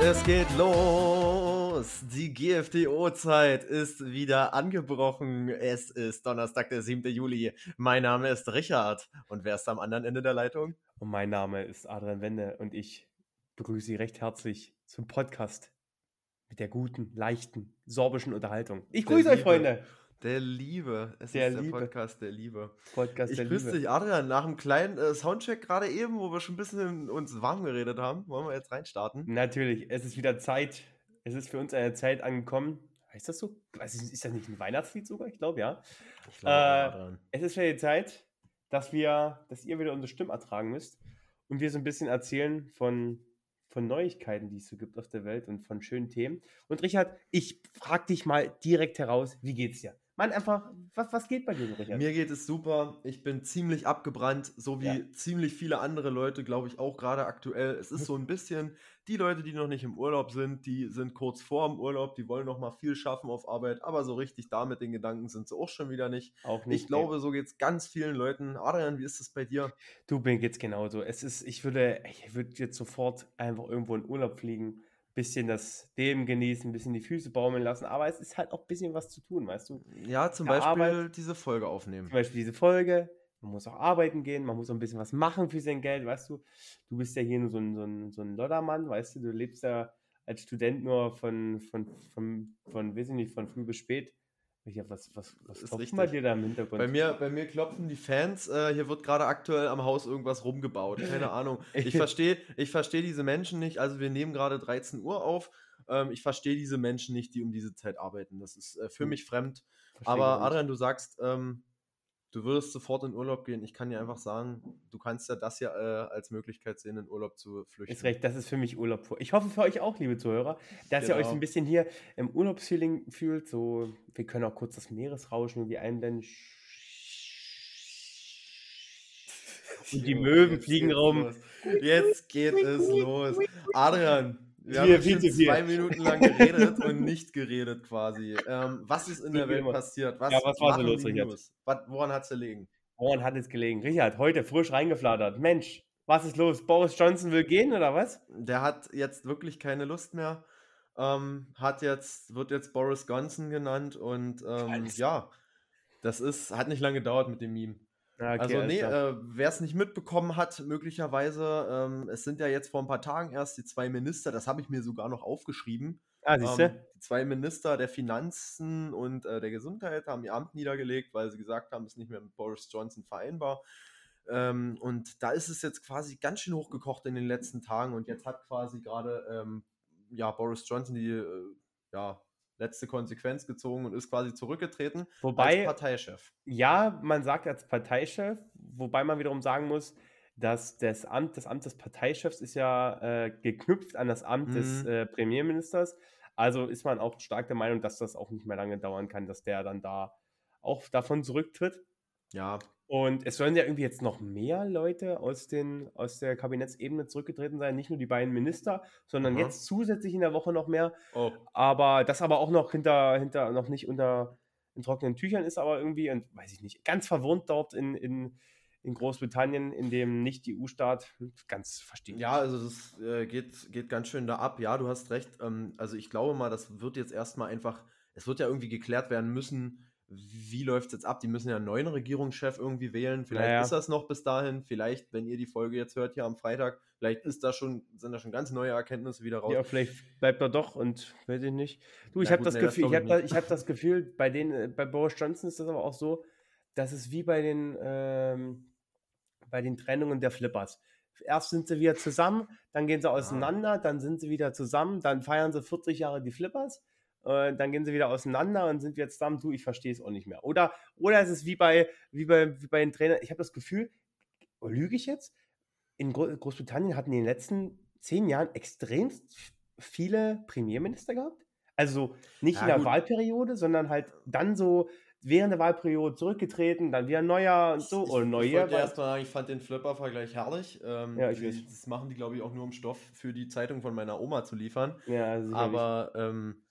Es geht los. Die GFDO-Zeit ist wieder angebrochen. Es ist Donnerstag, der 7. Juli. Mein Name ist Richard. Und wer ist am anderen Ende der Leitung? Und mein Name ist Adrian Wende und ich begrüße Sie recht herzlich zum Podcast mit der guten, leichten, sorbischen Unterhaltung. Ich Der grüße euch, Liebe. Freunde. Der Liebe. Es Der ist der Liebe. Podcast der Liebe. Podcast Ich der grüße Liebe. dich, Adrian. Nach einem kleinen äh, Soundcheck gerade eben, wo wir schon ein bisschen uns warm geredet haben, wollen wir jetzt reinstarten. Natürlich, es ist wieder Zeit. Es ist für uns eine Zeit angekommen. Heißt das so? Weiß ich nicht, Ist das nicht ein Weihnachtslied sogar? Ich glaube, ja. Ich glaube, Äh. Es ist wieder die Zeit, dass wir, dass ihr wieder unsere Stimmen ertragen müsst und wir so ein bisschen erzählen von, von Neuigkeiten, die es so gibt auf der Welt und von schönen Themen. Und Richard, ich frage dich mal direkt heraus, wie geht's dir? Mann, einfach, was, was geht bei dir, so, Richard? Mir geht es super. Ich bin ziemlich abgebrannt, so wie Ja. ziemlich viele andere Leute, glaube ich, auch gerade aktuell. Es ist so ein bisschen, die Leute, die noch nicht im Urlaub sind, die sind kurz vor dem Urlaub, die wollen noch mal viel schaffen auf Arbeit, aber so richtig da mit den Gedanken sind sie auch schon wieder nicht. Auch nicht. Ich glaube, so geht es ganz vielen Leuten. Adrian, wie ist es bei dir? Du, mir geht's genauso. Es ist, ich würde, ich würde jetzt sofort einfach irgendwo in Urlaub fliegen, bisschen das Leben genießen, ein bisschen die Füße baumeln lassen, aber es ist halt auch ein bisschen was zu tun, weißt du? Ja, zum Beispiel Arbeit- diese Folge aufnehmen. Zum Beispiel diese Folge, man muss auch arbeiten gehen, man muss auch ein bisschen was machen für sein Geld, weißt du? Du bist ja hier nur so ein, so ein, so ein Loddermann, weißt du? Du lebst ja als Student nur von, von, von, von, weiß ich nicht, von früh bis spät. Ja, was, was, was Ist klopft bei richtig. dir da im Hintergrund? Bei mir, bei mir klopfen die Fans. Äh, hier wird gerade aktuell am Haus irgendwas rumgebaut. Keine Ahnung. Ich verstehe ich versteh diese Menschen nicht. Also wir nehmen gerade 13 Uhr auf. Ähm, ich verstehe diese Menschen nicht, die um diese Zeit arbeiten. Das ist äh, für Hm. mich fremd. Versteh ich Aber. Adrian, du sagst, ähm, du würdest sofort in Urlaub gehen. Ich kann dir einfach sagen, du kannst ja das ja äh, als Möglichkeit sehen, in Urlaub zu flüchten. Ist recht, das ist für mich Urlaub. vor- Ich hoffe für euch auch, liebe Zuhörer, dass ihr euch so Genau. ein bisschen hier im Urlaubsfeeling fühlt. So, wir können auch kurz das Meeresrauschen irgendwie einblenden. Und die Möwen fliegen rum. Jetzt geht es los. Adrian, wir haben Viel, zu zwei Minuten lang geredet und nicht geredet quasi. Ähm, was ist in der Welt passiert? Was, Ja, was war so los, Richard? Was, woran hat es gelegen? Woran hat es gelegen? Richard, heute frisch reingeflattert. Mensch, was ist los? Boris Johnson will gehen oder was? Der hat jetzt wirklich keine Lust mehr. Ähm, hat jetzt, wird jetzt Boris Johnson genannt und ähm, ja, das ist, hat nicht lange gedauert mit dem Meme. Ah, okay, also nee, äh, wer es nicht mitbekommen hat, möglicherweise, ähm, es sind ja jetzt vor ein paar Tagen erst die zwei Minister, das habe ich mir sogar noch aufgeschrieben. ah, siehst du? Ähm, die zwei Minister der Finanzen und äh, der Gesundheit haben ihr Amt niedergelegt, weil sie gesagt haben, es ist nicht mehr mit Boris Johnson vereinbar. Ähm, und da ist es jetzt quasi ganz schön hochgekocht in den letzten Tagen und jetzt hat quasi gerade ähm, ja, Boris Johnson die äh, ja, letzte Konsequenz gezogen und ist quasi zurückgetreten als Wobei, Parteichef. ja, man sagt als Parteichef, wobei man wiederum sagen muss, dass das Amt, das Amt des Parteichefs ist ja äh, geknüpft an das Amt des Mhm. äh, Premierministers. Also ist man auch stark der Meinung, dass das auch nicht mehr lange dauern kann, dass der dann da auch davon zurücktritt. Ja, Und es sollen ja irgendwie jetzt noch mehr Leute aus, den, aus der Kabinettsebene zurückgetreten sein, nicht nur die beiden Minister, sondern Aha. jetzt zusätzlich in der Woche noch mehr. oh, Aber das aber auch noch hinter, hinter noch nicht unter in trockenen Tüchern ist, aber irgendwie, und weiß ich nicht, ganz verwirrt dort in, in, in Großbritannien, in dem Nicht-EU-Staat. Ganz verstehe ich. Ja, also das äh, geht, geht ganz schön da ab. Ja, du hast recht. Ähm, also ich glaube mal, das wird jetzt erstmal einfach, es wird ja irgendwie geklärt werden müssen, wie läuft es jetzt ab? Die müssen ja einen neuen Regierungschef irgendwie wählen. Vielleicht Naja. ist das noch bis dahin. Vielleicht, wenn ihr die Folge jetzt hört hier am Freitag, vielleicht ist da schon, sind da schon ganz neue Erkenntnisse wieder raus. Ja, vielleicht bleibt er doch und weiß ich nicht. Du, ich habe das nee, das Gefühl, ich habe ich da, ich hab das Gefühl, bei den, äh, bei Boris Johnson ist das aber auch so, dass es wie bei den, ähm, bei den Trennungen der Flippers. Erst sind sie wieder zusammen, dann gehen sie auseinander, dann sind sie wieder zusammen, dann feiern sie 40 Jahre die Flippers, äh, dann gehen sie wieder auseinander und sind wieder zusammen. Du, ich verstehe es auch nicht mehr. Oder, oder es ist wie bei, wie bei, wie bei den Trainern. Ich habe das Gefühl, lüge ich jetzt? In Gro Großbritannien hatten in den letzten zehn Jahren extremst viele Premierminister gehabt. Also nicht Ja, in der gut. Wahlperiode, sondern halt dann so während der Wahlperiode zurückgetreten, dann wieder neuer und so. Ich, oder ich neue. wollte erst mal sagen, ich fand den Flipper-Vergleich herrlich. Ähm, Ja, ich die- weiß. das machen die, glaube ich, auch nur um Stoff für die Zeitung von meiner Oma zu liefern. ja, sicherlich. Aber ähm,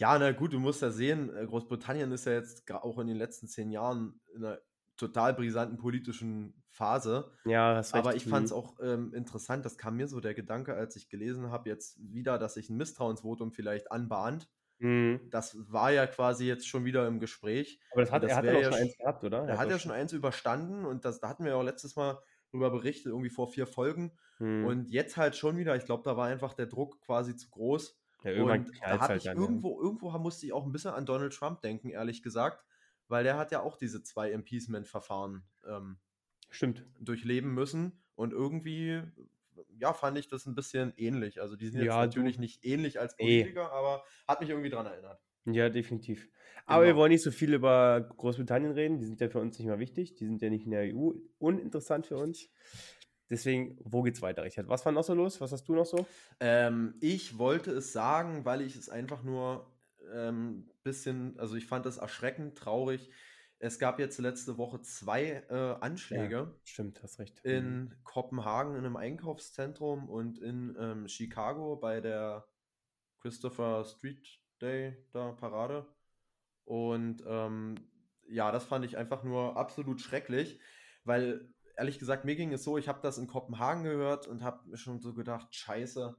ja, na gut, du musst ja sehen, äh, Großbritannien ist ja jetzt auch in den letzten zehn Jahren in einer total brisanten politischen Phase. ja, recht. Aber ich fand es Mhm. auch ähm, interessant, das kam mir so der Gedanke, als ich gelesen habe, jetzt wieder, dass sich ein Misstrauensvotum vielleicht anbahnt. Mhm. Das war ja quasi jetzt schon wieder im Gespräch. Aber das hat, das er hat ja ja schon sch- eins gehabt, oder? Er hat ja doch schon eins überstanden und das, da hatten wir ja auch letztes Mal drüber berichtet, irgendwie vor vier Folgen. Mhm. Und jetzt halt schon wieder, ich glaube, da war einfach der Druck quasi zu groß. Ja, Und da habe halt ich dann, ja. irgendwo, irgendwo musste ich auch ein bisschen an Donald Trump denken, ehrlich gesagt, weil der hat ja auch diese zwei Impeachment-Verfahren ähm, Stimmt. durchleben müssen. Und irgendwie, ja, fand ich das ein bisschen ähnlich. Also die sind jetzt Ja, du- natürlich nicht ähnlich als Nee. Politiker, aber hat mich irgendwie dran erinnert. Ja, definitiv. Aber wir Genau. wollen nicht so viel über Großbritannien reden. Die sind ja für uns nicht mehr wichtig. Die sind ja nicht in der EU. Uninteressant für uns. Deswegen, wo geht's weiter, Richard? Was war noch so los? Was hast du noch so? Ähm, ich wollte es sagen, weil ich es einfach nur ein bisschen, also ich fand es erschreckend, traurig. Es gab jetzt letzte Woche zwei äh, Anschläge Stimmt, hast recht. Mhm. in Kopenhagen in einem Einkaufszentrum und in ähm, Chicago bei der Christopher Street Day da Parade. Und ähm, ja, das fand ich einfach nur absolut schrecklich, weil ehrlich gesagt, mir ging es so, ich habe das in Kopenhagen gehört und habe mir schon so gedacht, scheiße,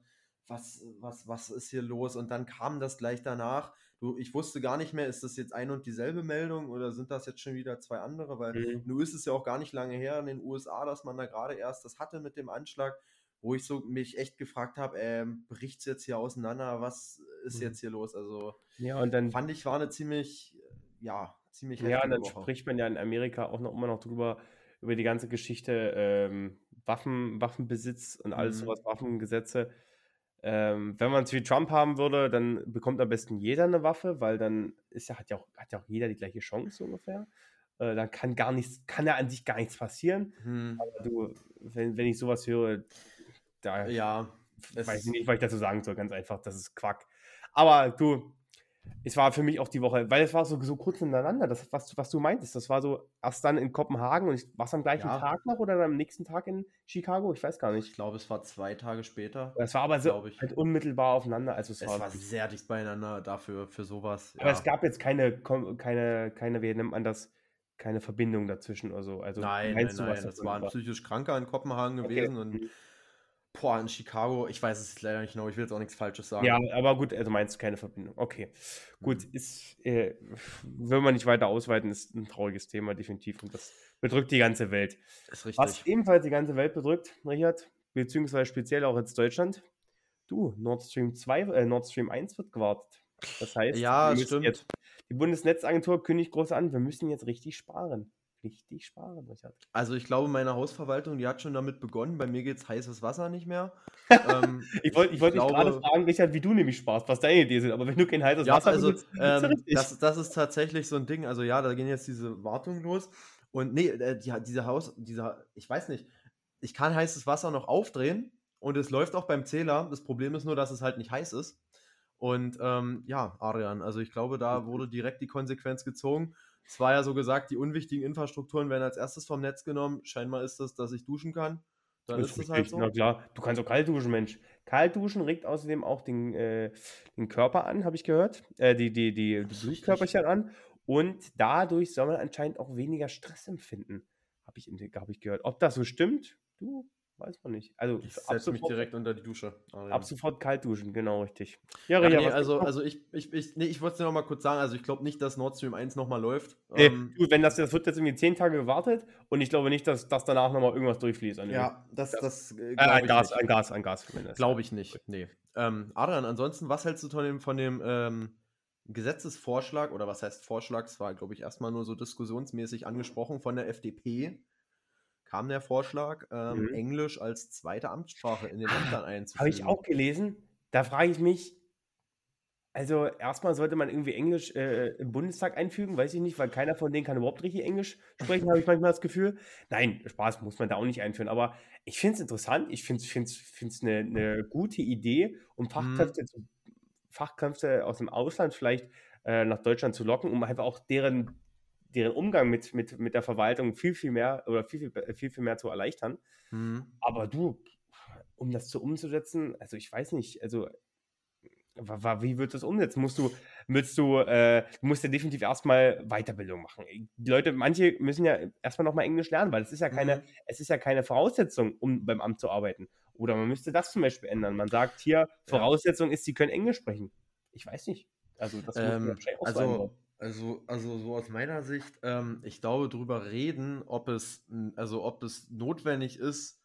was, was, was ist hier los? Und dann kam das gleich danach. Du, ich wusste gar nicht mehr, ist das jetzt ein und dieselbe Meldung oder sind das jetzt schon wieder zwei andere? Weil Mhm. nun ist es ja auch gar nicht lange her in den USA, dass man da gerade erst das hatte mit dem Anschlag, wo ich so mich echt gefragt habe, ähm, bricht es jetzt hier auseinander? Was ist Mhm. jetzt hier los? Also Ja, und dann, fand ich, war eine ziemlich, äh, ja, ziemlich ja, dann Woche. spricht man ja in Amerika auch noch immer noch drüber, über die ganze Geschichte ähm, Waffen, Waffenbesitz und alles Mhm. sowas, Waffengesetze. Ähm, wenn man es wie Trump haben würde, dann bekommt am besten jeder eine Waffe, weil dann ist ja, hat ja auch, hat ja auch jeder die gleiche Chance so ungefähr. Äh, dann kann gar nichts, kann ja an sich gar nichts passieren. Hm, Aber du, wenn, wenn ich sowas höre, da ja, weiß ich nicht, was ich dazu sagen soll, ganz einfach, das ist Quack. Aber du, es war für mich auch die Woche, weil es war so, so kurz hintereinander, das, was, was du meintest, das war so erst dann in Kopenhagen und war es am gleichen Ja. Tag noch oder am nächsten Tag in Chicago? Ich weiß gar ich nicht. glaube, es war zwei Tage später. Das war aber so ich. halt unmittelbar aufeinander. Also es, Es war, war sehr dicht beieinander dafür, für sowas. aber ja. es gab jetzt keine, keine, keine, wie nennt man das, keine Verbindung dazwischen oder so. Also Nein, nein, nein, was das war ein psychisch Kranker in Kopenhagen Okay. gewesen und Mhm. Boah, in Chicago, ich weiß es leider nicht genau, ich will jetzt auch nichts Falsches sagen. Ja, aber gut, also meinst du keine Verbindung. Okay. Gut, Mhm. ist, äh, will man nicht weiter ausweiten, ist ein trauriges Thema, definitiv. Und das bedrückt die ganze Welt. Ist richtig. Was ebenfalls die ganze Welt bedrückt, Richard, beziehungsweise speziell auch jetzt Deutschland, du, Nord Stream 2, äh, Nord Stream 1 wird gewartet. Das heißt, Ja, stimmt. Jetzt, die Bundesnetzagentur kündigt groß an, wir müssen jetzt richtig sparen. Richtig sparen, Richard. Also ich glaube, meine Hausverwaltung, die hat schon damit begonnen. Bei mir geht es heißes Wasser nicht mehr. ähm, Ich wollte ich wollt dich gerade fragen, Richard, wie du nämlich sparst, was deine Ideen sind, aber wenn du kein heißes Ja, Wasser also benutzt, ähm, das, das ist tatsächlich so ein Ding. Also ja, da gehen jetzt diese Wartungen los. Und nee, äh, die, diese Haus, dieser, ich weiß nicht, ich kann heißes Wasser noch aufdrehen und es läuft auch beim Zähler. Das Problem ist nur, dass es halt nicht heiß ist. Und ähm, ja, Adrian, also ich glaube, da wurde direkt die Konsequenz gezogen. Es war ja so gesagt, die unwichtigen Infrastrukturen werden als erstes vom Netz genommen. Scheinbar ist das, dass ich duschen kann. Dann ist, es halt so. Na klar, du kannst auch kalt duschen, Mensch. Kalt duschen regt außerdem auch den, äh, den Körper an, habe ich gehört. Äh, die, die, die, die Blutkörperchen an. Und dadurch soll man anscheinend auch weniger Stress empfinden. Habe ich, hab ich gehört. Ob das so stimmt, du, weiß man nicht. Also Ich ab setze mich sofort, direkt unter die Dusche. Adrian. ab sofort kalt duschen, genau richtig. Ja, Ja, nee, also, also ich, ich, ich, nee, ich wollte es dir noch mal kurz sagen, also ich glaube nicht, dass Nord Stream 1 nochmal läuft. Äh, Ähm, du, wenn das, das wird jetzt irgendwie zehn Tage gewartet und ich glaube nicht, dass, dass danach nochmal irgendwas durchfließt. An ja, das, das, äh, äh, glaube ein ich Gas, nicht. ein Gas, ein Gas. das- Glaube ich nicht, nee. Ähm, Adrian, ansonsten, was hältst du von dem, von dem ähm, Gesetzesvorschlag, oder was heißt Vorschlag, es war, glaube ich, erstmal nur so diskussionsmäßig angesprochen von der FDP, kam der Vorschlag, ähm, Mhm. Englisch als zweite Amtssprache in den Ämtern einzuführen. Habe ich auch gelesen. Da frage ich mich, also erstmal sollte man irgendwie Englisch äh, im Bundestag einfügen, weiß ich nicht, weil keiner von denen kann überhaupt richtig Englisch sprechen, habe ich manchmal das Gefühl. Nein, Spaß muss man da auch nicht einführen, aber ich finde es interessant, ich finde es eine, eine gute Idee, um Fachkräfte, zu, Fachkräfte aus dem Ausland vielleicht äh, nach Deutschland zu locken, um einfach auch deren deren Umgang mit, mit, mit der Verwaltung viel, viel mehr oder viel, viel, viel, viel mehr zu erleichtern. Mhm. Aber du, um das zu umzusetzen, also ich weiß nicht, also wie wird das umsetzen? Musst du, willst du, äh, du musst ja definitiv erstmal Weiterbildung machen. Die Leute, manche müssen ja erstmal nochmal Englisch lernen, weil es ist ja keine, Mhm. es ist ja keine Voraussetzung, um beim Amt zu arbeiten. Oder man müsste das zum Beispiel ändern. Man sagt hier, Voraussetzung ist, sie können Englisch sprechen. Ich weiß nicht. Also das muss man Ähm, wahrscheinlich auch so ändern. Also, also, so aus meiner Sicht, ähm, ich glaube, drüber reden, ob es, also ob es notwendig ist,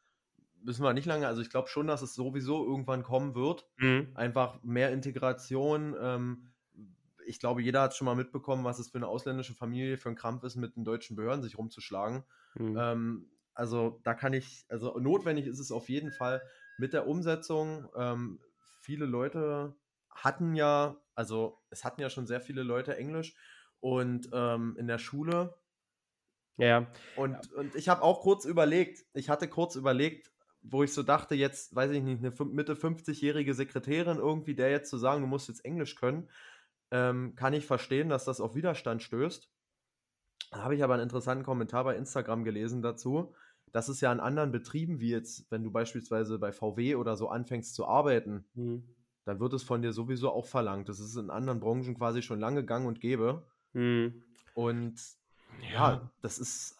müssen wir nicht lange, also ich glaube schon, dass es sowieso irgendwann kommen wird. Mhm. Einfach mehr Integration. Ähm, ich glaube, jeder hat schon mal mitbekommen, was es für eine ausländische Familie für ein Krampf ist, mit den deutschen Behörden sich rumzuschlagen. Mhm. Ähm, also da kann ich, also notwendig ist es auf jeden Fall mit der Umsetzung. Ähm, viele Leute hatten ja, also es hatten ja schon sehr viele Leute Englisch und ähm, in der Schule. Ja, ja. Und, und ich habe auch kurz überlegt, ich hatte kurz überlegt, wo ich so dachte, jetzt, weiß ich nicht, eine Mitte 50-jährige Sekretärin irgendwie, der jetzt zu sagen, du musst jetzt Englisch können, ähm, kann ich verstehen, dass das auf Widerstand stößt. Da habe ich aber einen interessanten Kommentar bei Instagram gelesen dazu. Das ist ja an anderen Betrieben, wie jetzt, wenn du beispielsweise bei VW oder so anfängst zu arbeiten, Mhm. Dann wird es von dir sowieso auch verlangt. Das ist in anderen Branchen quasi schon lange gang und gäbe. Mhm. Und ja, das ist,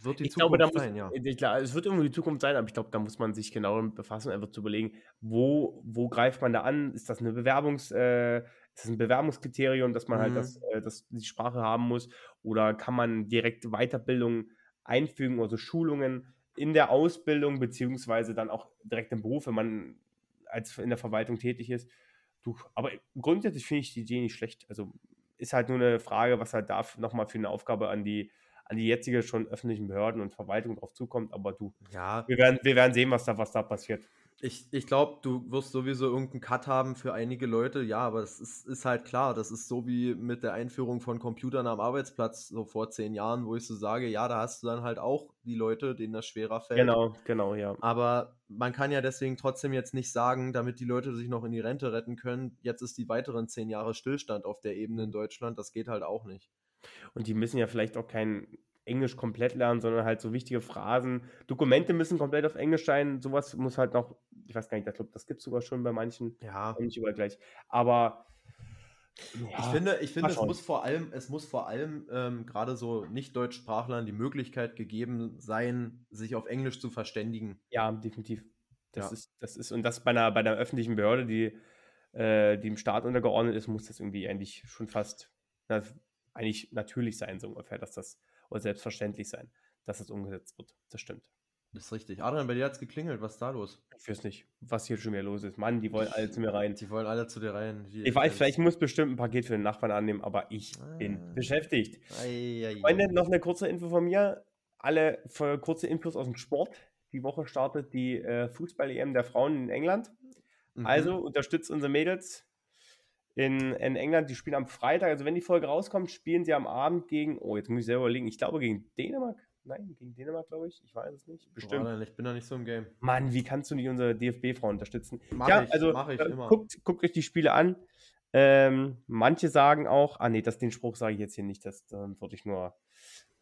wird die ich glaube, Zukunft da muss, sein, ja. klar, es wird irgendwie die Zukunft sein, aber ich glaube, da muss man sich genau damit befassen, einfach zu überlegen, wo, wo greift man da an? Ist das eine Bewerbungs, äh, ist das ein Bewerbungskriterium, dass man halt Mhm. das, äh, das, die Sprache haben muss? Oder kann man direkt Weiterbildung einfügen, also Schulungen in der Ausbildung, beziehungsweise dann auch direkt im Beruf, wenn man als in der Verwaltung tätig ist? Du, aber grundsätzlich finde ich die Idee nicht schlecht. Also ist halt nur eine Frage, was halt da nochmal für eine Aufgabe an die, an die jetzige schon öffentlichen Behörden und Verwaltung drauf zukommt. Aber du, Ja, wir werden, wir werden sehen, was da, was da passiert. ich, ich glaube, du wirst sowieso irgendeinen Cut haben für einige Leute, ja, aber es ist, ist halt klar, das ist so wie mit der Einführung von Computern am Arbeitsplatz so vor zehn Jahren, wo ich so sage, ja, da hast du dann halt auch die Leute, denen das schwerer fällt. Genau, genau, ja. Aber man kann ja deswegen trotzdem jetzt nicht sagen, damit die Leute sich noch in die Rente retten können, jetzt ist die weiteren zehn Jahre Stillstand auf der Ebene in Deutschland. Das geht halt auch nicht. Und die müssen ja vielleicht auch kein Englisch komplett lernen, sondern halt so wichtige Phrasen. Dokumente müssen komplett auf Englisch sein. Sowas muss halt noch, ich weiß gar nicht, ich glaube, das gibt es sogar schon bei manchen, Ja. nicht überall gleich. Aber ja, Ich finde, ich finde es muss vor allem, es muss vor allem ähm, gerade so Nicht-Deutschsprachlern die Möglichkeit gegeben sein, sich auf Englisch zu verständigen. ja, definitiv. Das Ja. ist, das ist, und das bei einer, bei einer öffentlichen Behörde, die, äh, die dem Staat untergeordnet ist, muss das irgendwie eigentlich schon fast na, eigentlich natürlich sein, so ungefähr, dass das, oder selbstverständlich sein, dass das umgesetzt wird. Das stimmt. Das ist richtig. Adrian, bei dir hat es geklingelt. Was ist da los? Ich weiß nicht, was hier schon wieder los ist. Mann, die wollen alle zu mir rein. Die wollen alle zu dir rein. Wie Ich weiß, es- vielleicht muss bestimmt ein Paket für den Nachbarn annehmen, aber ich bin Ah. beschäftigt. Ei, ei, Freunde, noch eine kurze Info von mir. Alle für kurze Infos aus dem Sport. Die Woche startet die äh, Fußball-EM der Frauen in England. Mhm. Also unterstützt unsere Mädels in, in England. Die spielen am Freitag. Also wenn die Folge rauskommt, spielen sie am Abend gegen, oh, jetzt muss ich selber überlegen, ich glaube gegen Dänemark. Nein, gegen Dänemark, glaube ich. Ich weiß es nicht. Bestimmt. Adrian, ich bin da nicht so im Game. Mann, wie kannst du nicht unsere DFB-Frau unterstützen? Mach ja, ich, also mach ich äh, immer. guckt, guckt euch die Spiele an. Ähm, manche sagen auch, ah nee, das, den Spruch sage ich jetzt hier nicht, das ähm, würde ich nur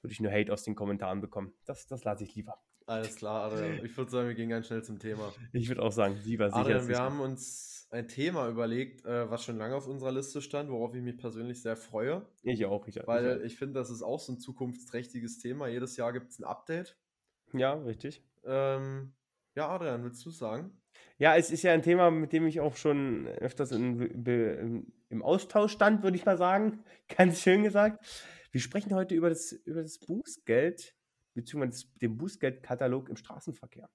würde ich nur Hate aus den Kommentaren bekommen. Das, das lasse ich lieber. Alles klar, Adrian. Ich würde sagen, wir gehen ganz schnell zum Thema. Ich würde auch sagen, lieber sicher. Adrian, wir haben uns ein Thema überlegt, äh, was schon lange auf unserer Liste stand, worauf ich mich persönlich sehr freue, Ich auch, ich, weil ich, ich finde, das ist auch so ein zukunftsträchtiges Thema. Jedes Jahr gibt es ein Update. Ja, richtig. Ähm, ja, Adrian, willst du sagen? Ja, es ist ja ein Thema, mit dem ich auch schon öfters in, be, im- Austausch stand, würde ich mal sagen. Ganz schön gesagt. Wir sprechen heute über das, über das Bußgeld, beziehungsweise den Bußgeldkatalog im Straßenverkehr.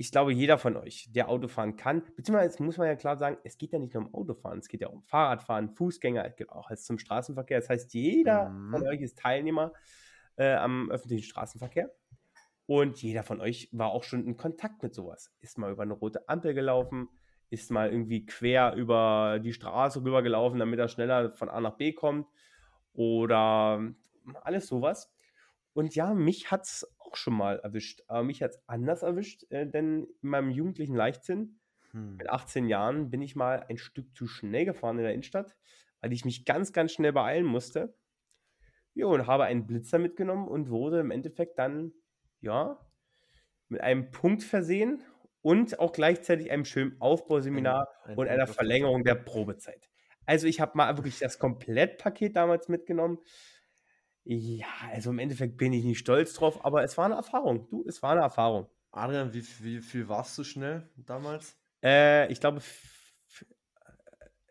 Ich glaube, jeder von euch, der Auto fahren kann, beziehungsweise muss man ja klar sagen, es geht ja nicht nur um Autofahren, es geht ja um Fahrradfahren, Fußgänger, es geht auch als zum Straßenverkehr. Das heißt, jeder Mhm. von euch ist Teilnehmer äh, am öffentlichen Straßenverkehr. Und jeder von euch war auch schon in Kontakt mit sowas. Ist mal über eine rote Ampel gelaufen, ist mal irgendwie quer über die Straße rübergelaufen, damit er schneller von A nach B kommt. Oder alles sowas. Und ja, mich hat es auch schon mal erwischt. Aber mich hat es anders erwischt, äh, denn in meinem jugendlichen Leichtsinn, Hm. mit 18 Jahren, bin ich mal ein Stück zu schnell gefahren in der Innenstadt, weil ich mich ganz, ganz schnell beeilen musste. Ja, und habe einen Blitzer mitgenommen und wurde im Endeffekt dann, ja, mit einem Punkt versehen und auch gleichzeitig einem schönen Aufbauseminar Ein- ein und einer Verlängerung der Probezeit. Also ich habe mal wirklich das Komplettpaket damals mitgenommen. Ja, also im Endeffekt bin ich nicht stolz drauf, aber es war eine Erfahrung. Du, es war eine Erfahrung. Adrian, wie, wie viel warst du schnell damals? Äh, ich glaube, äh,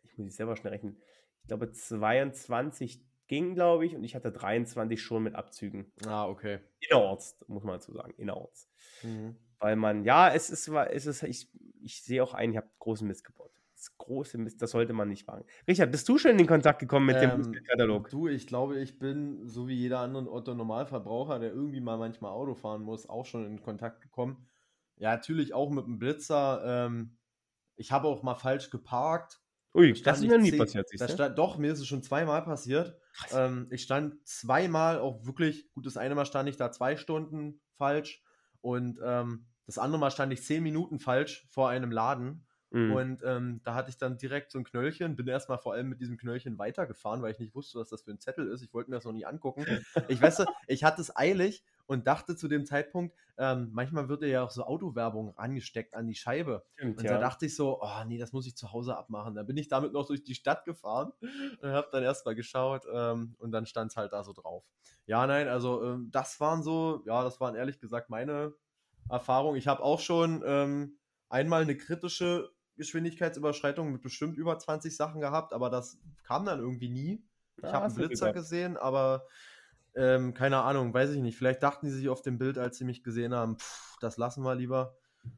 ich muss ich selber schnell rechnen. Ich glaube, 22 ging, glaube ich, und ich hatte 23 schon mit Abzügen. Ah, okay. Innerorts, muss man dazu sagen, innerorts. Mhm. Weil man, ja, es ist, es ist ich, ich sehe auch ein, ich habe großen Mist gebaut. Das große Mist, das sollte man nicht machen. Richard, bist du schon in den Kontakt gekommen mit dem Ähm, Bußgeldkatalog? Du, ich glaube, ich bin, so wie jeder andere Otto-Normalverbraucher, der irgendwie mal manchmal Auto fahren muss, auch schon in Kontakt gekommen. Ja, natürlich auch mit dem Blitzer. Ähm, ich habe auch mal falsch geparkt. Ui, das ist mir nie zehn- passiert, siehst stand, Doch, mir ist es schon zweimal passiert. Ähm, ich stand zweimal auch wirklich, gut, das eine Mal stand ich da zwei Stunden falsch und ähm, das andere Mal stand ich zehn Minuten falsch vor einem Laden. Mhm. Und ähm, da hatte ich dann direkt so ein Knöllchen, bin erstmal vor allem mit diesem Knöllchen weitergefahren, weil ich nicht wusste, was das für ein Zettel ist. Ich wollte mir das noch nie angucken. Ich weiß, ich hatte es eilig und dachte zu dem Zeitpunkt, ähm, manchmal wird ja auch so Autowerbung angesteckt an die Scheibe. Stimmt, Und ja. da dachte ich so, oh nee, das muss ich zu Hause abmachen. Da bin ich damit noch durch die Stadt gefahren und habe dann erstmal geschaut ähm, und dann stand es halt da so drauf. Ja, nein, also ähm, das waren so, ja, das waren ehrlich gesagt meine Erfahrungen. Ich habe auch schon ähm, einmal eine kritische Geschwindigkeitsüberschreitung mit bestimmt über 20 Sachen gehabt, aber das kam dann irgendwie nie. Ich Ah, habe einen Blitzer gesagt. gesehen, aber ähm, keine Ahnung, weiß ich nicht. Vielleicht dachten die sich auf dem Bild, als sie mich gesehen haben, pff, das lassen wir lieber.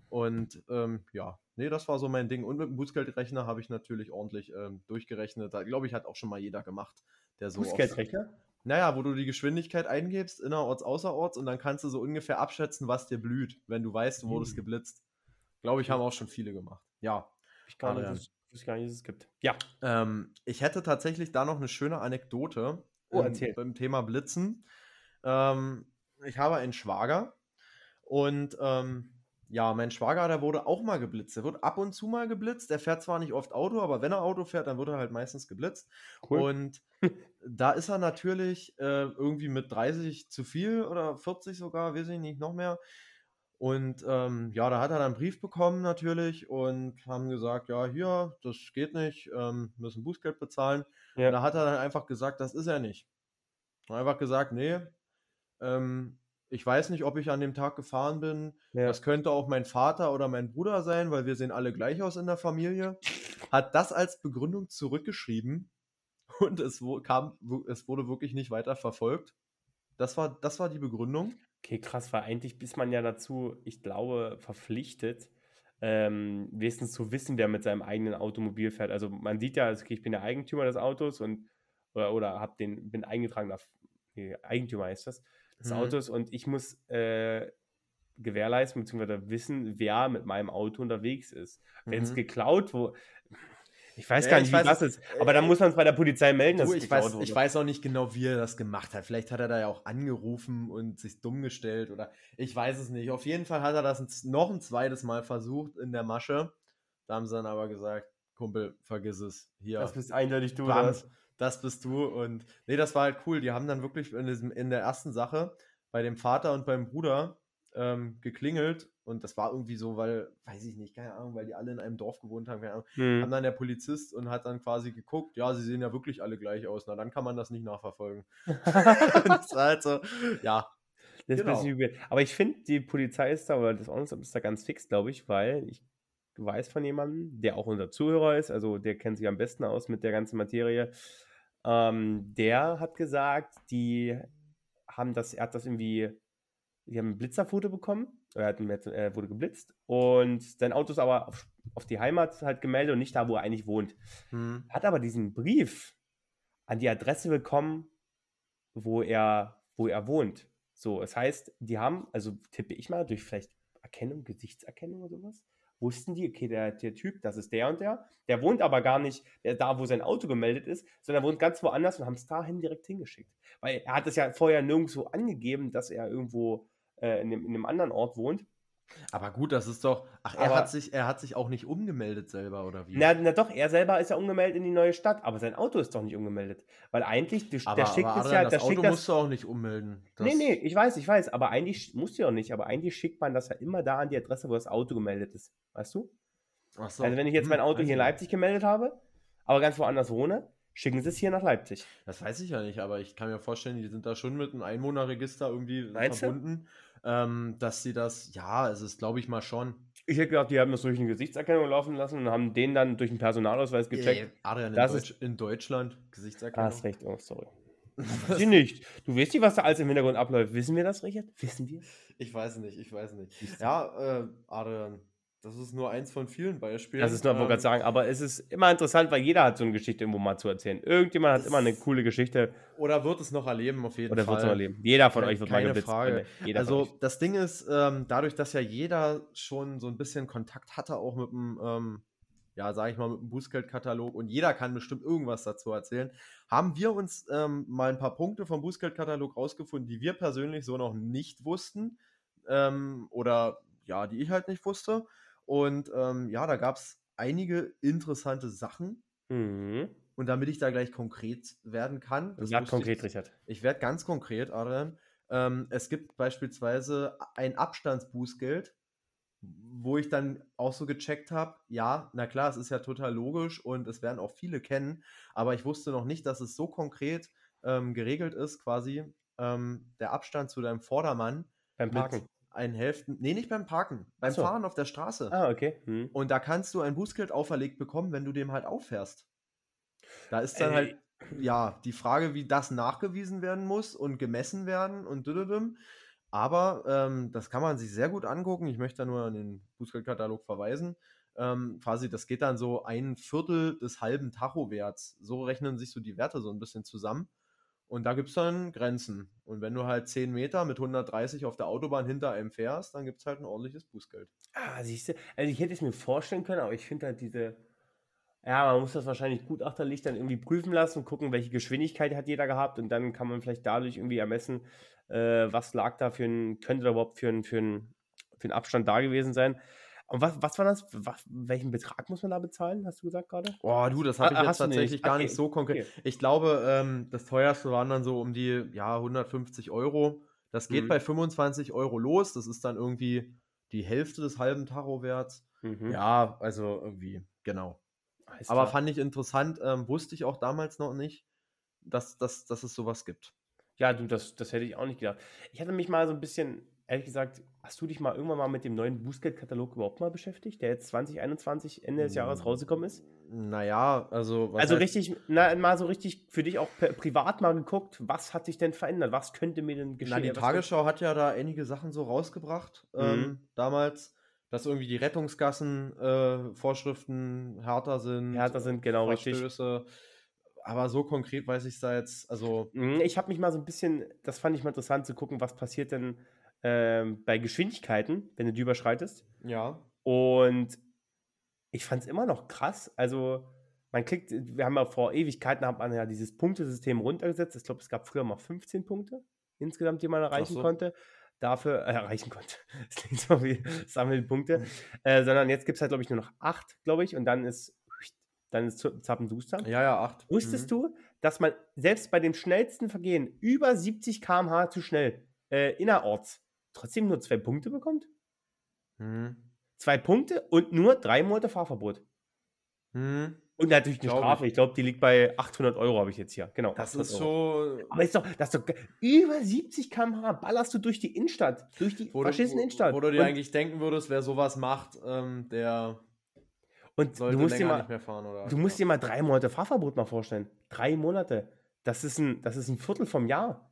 Und ähm, ja, nee, das war so mein Ding. Und mit dem Bußgeldrechner habe ich natürlich ordentlich ähm, durchgerechnet. Da glaube ich, hat auch schon mal jeder gemacht, der so. Bußgeldrechner? Naja, wo du die Geschwindigkeit eingibst, innerorts, außerorts, und dann kannst du so ungefähr abschätzen, was dir blüht, wenn du weißt, du wurdest Hm. geblitzt. Glaube ich, haben auch schon viele gemacht. Ja. Ich gar nicht, Adrian. wusste wusste gar nicht, dass es gibt. Ja. Ähm, ich hätte tatsächlich da noch eine schöne Anekdote Oh, ähm, erzähl. beim Thema Blitzen. Ähm, ich habe einen Schwager und ähm, ja, mein Schwager, der wurde auch mal geblitzt. Der wird ab und zu mal geblitzt. Er fährt zwar nicht oft Auto, aber wenn er Auto fährt, dann wird er halt meistens geblitzt. Cool. Und da ist er natürlich äh, irgendwie mit 30 zu viel oder 40 sogar, weiß ich nicht, noch mehr. Und ähm, ja, da hat er dann einen Brief bekommen natürlich und haben gesagt, ja, hier, das geht nicht, ähm, müssen Bußgeld bezahlen. Ja. Und da hat er dann einfach gesagt, das ist er nicht. Und einfach gesagt, nee, ähm, ich weiß nicht, ob ich an dem Tag gefahren bin. Ja. Das könnte auch mein Vater oder mein Bruder sein, weil wir sehen alle gleich aus in der Familie. Hat das als Begründung zurückgeschrieben und es, kam, es wurde wirklich nicht weiter verfolgt. Das war, das war die Begründung. Okay, krass, weil eigentlich ist man ja dazu, ich glaube, verpflichtet, ähm, wenigstens zu wissen, wer mit seinem eigenen Automobil fährt. Also man sieht ja, also, okay, ich bin der Eigentümer des Autos und oder, oder hab den, bin eingetragener nee, Eigentümer heißt das, des Mhm. Autos und ich muss äh, gewährleisten bzw. wissen, wer mit meinem Auto unterwegs ist. Wenn es Mhm. geklaut wurde, ich weiß Ja, gar ich nicht, weiß wie das es- ist, aber dann äh, muss man es bei der Polizei melden, dass Du, es ich, weiß, wurde. ich weiß auch nicht genau, wie er das gemacht hat. Vielleicht hat er da ja auch angerufen und sich dumm gestellt oder ich weiß es nicht. Auf jeden Fall hat er das noch ein zweites Mal versucht in der Masche. Da haben sie dann aber gesagt, Kumpel, vergiss es. Hier, Das bist eindeutig du. Bam, das. das bist du. Und nee, das war halt cool. Die haben dann wirklich in, diesem, in der ersten Sache bei dem Vater und beim Bruder ähm, geklingelt. Und das war irgendwie so, weil, weiß ich nicht, keine Ahnung, weil die alle in einem Dorf gewohnt haben, keine Ahnung. Hm. Kam dann der Polizist und hat dann quasi geguckt, ja, sie sehen ja wirklich alle gleich aus. Na, dann kann man das nicht nachverfolgen. das war halt so, ja. Das ist Genau. ein bisschen weird. Aber ich finde, die Polizei ist da, oder das Ordnungsamt ist da ganz fix, glaube ich, weil ich weiß von jemandem, der auch unser Zuhörer ist, also der kennt sich am besten aus mit der ganzen Materie. Ähm, der hat gesagt, die haben das, er hat das irgendwie, die haben ein Blitzerfoto bekommen, er, hat, er wurde geblitzt und sein Auto ist aber auf, auf die Heimat halt gemeldet und nicht da, wo er eigentlich wohnt. Hm. Hat aber diesen Brief an die Adresse bekommen, wo er, wo er wohnt. So, es heißt, die haben, also tippe ich mal, durch vielleicht Erkennung, Gesichtserkennung oder sowas, wussten die, okay, der, der Typ, das ist der und der, der wohnt aber gar nicht da, wo sein Auto gemeldet ist, sondern wohnt ganz woanders und haben es dahin direkt hingeschickt. Weil er hat es ja vorher nirgendwo angegeben, dass er irgendwo äh, in, dem, in einem anderen Ort wohnt. Aber gut, das ist doch. Ach, er Aber- hat sich, er hat sich auch nicht umgemeldet selber, oder wie? Na, na doch, er selber ist ja umgemeldet in die neue Stadt, aber sein Auto ist doch nicht umgemeldet. Weil eigentlich, du, aber, der schickt aber es ja, das der Auto das. musst du auch nicht ummelden. Das, Nee, nee, ich weiß, ich weiß, aber eigentlich musst du ja auch nicht, aber eigentlich schickt man das ja immer da an die Adresse, wo das Auto gemeldet ist. Weißt du? Ach so. Also wenn ich jetzt mein Hm, Auto weiß hier in. Leipzig gemeldet habe, aber ganz woanders wohne, schicken sie es hier nach Leipzig. Das weiß ich ja nicht, aber ich kann mir vorstellen, die sind da schon mit einem Einwohnerregister irgendwie Meinst du? Ähm, dass sie das, ja, es ist, glaube ich mal schon. Ich hätte gedacht, die haben das durch eine Gesichtserkennung laufen lassen und haben den dann durch einen Personalausweis gecheckt. Ey, Adrian, in, Das Deutsch, in Deutschland, Ah, Gesichtserkennung. hast recht, oh, sorry. Sie nicht. Du weißt nicht, was da alles im Hintergrund abläuft. Wissen wir das, Richard? Wissen wir? Ich weiß nicht, ich weiß nicht. Ja, äh, Adrian, das ist nur eins von vielen Beispielen. Das ist nur, ähm, gerade sagen, aber es ist immer interessant, weil jeder hat so eine Geschichte irgendwo mal zu erzählen. Irgendjemand hat immer eine coole Geschichte Oder wird es noch erleben, auf jeden oder Fall. wird es noch erleben. Jeder von Keine- euch wird mal keine geblitzt. Frage. Jeder Also das Ding ist, ähm, dadurch, dass ja jeder schon so ein bisschen Kontakt hatte, auch mit dem, ähm, ja, sage ich mal, mit dem Bußgeldkatalog und jeder kann bestimmt irgendwas dazu erzählen, haben wir uns ähm, mal ein paar Punkte vom Bußgeldkatalog rausgefunden, die wir persönlich so noch nicht wussten ähm, oder ja, die ich halt nicht wusste. Und ähm, ja, da gab es einige interessante Sachen. Mhm. Und damit ich da gleich konkret werden kann, das Sag wusste ich- konkret, Richard. ich werde ganz konkret, Adrian. Ähm, es gibt beispielsweise ein Abstandsbußgeld, wo ich dann auch so gecheckt habe, ja, na klar, es ist ja total logisch und es werden auch viele kennen, aber ich wusste noch nicht, dass es so konkret ähm, geregelt ist, quasi ähm, der Abstand zu deinem Vordermann Beim Parken. Ein Hälften, nee, nicht beim Parken, beim so. Fahren auf der Straße. Ah, okay. Hm. Und da kannst du ein Bußgeld auferlegt bekommen, wenn du dem halt auffährst. Da ist dann Ey. halt, ja, die Frage, wie das nachgewiesen werden muss und gemessen werden und düdüdüm. Aber ähm, das kann man sich sehr gut angucken. Ich möchte da nur an den Bußgeldkatalog verweisen. Ähm, quasi, das geht dann so ein Viertel des halben Tachowerts. So rechnen sich so die Werte so ein bisschen zusammen. Und da gibt es dann Grenzen. Und wenn du halt 10 Meter mit 130 auf der Autobahn hinter einem fährst, dann gibt es halt ein ordentliches Bußgeld. Ah, siehst du, also ich hätte es mir vorstellen können, aber ich finde halt diese, ja, man muss das wahrscheinlich gutachterlich dann irgendwie prüfen lassen gucken, welche Geschwindigkeit hat jeder gehabt und dann kann man vielleicht dadurch irgendwie ermessen, äh, was lag da für ein, könnte da überhaupt für ein, für ein, für ein Abstand da gewesen sein. Und was, was war das? Was, welchen Betrag muss man da bezahlen, hast du gesagt gerade? Oh, du, das Ah, habe ich ah, jetzt hast du nicht. tatsächlich gar Okay, nicht so konkret. okay. Ich glaube, ähm, das teuerste waren dann so um die ja, 150 Euro. Das geht Mhm. bei 25 Euro los. Das ist dann irgendwie die Hälfte des halben Tachowerts. Mhm. Ja, also irgendwie, genau. Alles Aber klar. fand ich interessant, ähm, wusste ich auch damals noch nicht, dass, dass, dass es sowas gibt. Ja, du, das, das hätte ich auch nicht gedacht. Ich hatte mich mal so ein bisschen, ehrlich gesagt, hast du dich mal irgendwann mal mit dem neuen Bußgeldkatalog überhaupt mal beschäftigt, der jetzt 2021 Ende des Jahres rausgekommen ist? Naja, also. was Also heißt- richtig, na, mal so richtig für dich auch privat mal geguckt, was hat sich denn verändert? Was könnte mir denn geschehen? Na, die Tagesschau hat ja da einige Sachen so rausgebracht Mhm. ähm, damals, dass irgendwie die Rettungsgassen-Vorschriften äh, härter sind. Härter sind, genau, richtig. Verstöße. Aber so konkret weiß ich da jetzt, also Mhm, Ich habe mich mal so ein bisschen, das fand ich mal interessant zu gucken, was passiert denn ähm, bei Geschwindigkeiten, wenn du die überschreitest. ja. Und ich fand es immer noch krass. Also, man klickt, wir haben ja vor Ewigkeiten hat man ja dieses Punktesystem runtergesetzt. Ich glaube, es gab früher mal 15 Punkte insgesamt, die man erreichen so. konnte. Dafür, äh, erreichen konnte. Das klingt so wie sammeln Punkte. Äh, sondern jetzt gibt es halt, glaube ich, nur noch 8, glaube ich. Und dann ist, dann ist Zappenduster. Ja, ja, acht. Wusstest Mhm. du, dass man selbst bei dem schnellsten Vergehen über 70 km/h zu schnell äh, innerorts trotzdem nur zwei Punkte bekommt? Mhm. Zwei Punkte und nur drei Monate Fahrverbot. Mhm. Und natürlich eine Glaub Strafe. Ich, glaube, die liegt bei 800 Euro, habe ich jetzt hier. Genau. Das 800 ist Euro. schon. Aber ist doch, das ist doch über 70 km/h ballerst du durch die Innenstadt, durch die Wo faschisten Innenstadt. wo du dir und, eigentlich denken würdest, wer sowas macht, ähm, der und du musst dir mal, nicht mehr fahren. Oder? du musst dir mal drei Monate Fahrverbot mal vorstellen. Drei Monate. Das ist ein, das ist ein Viertel vom Jahr.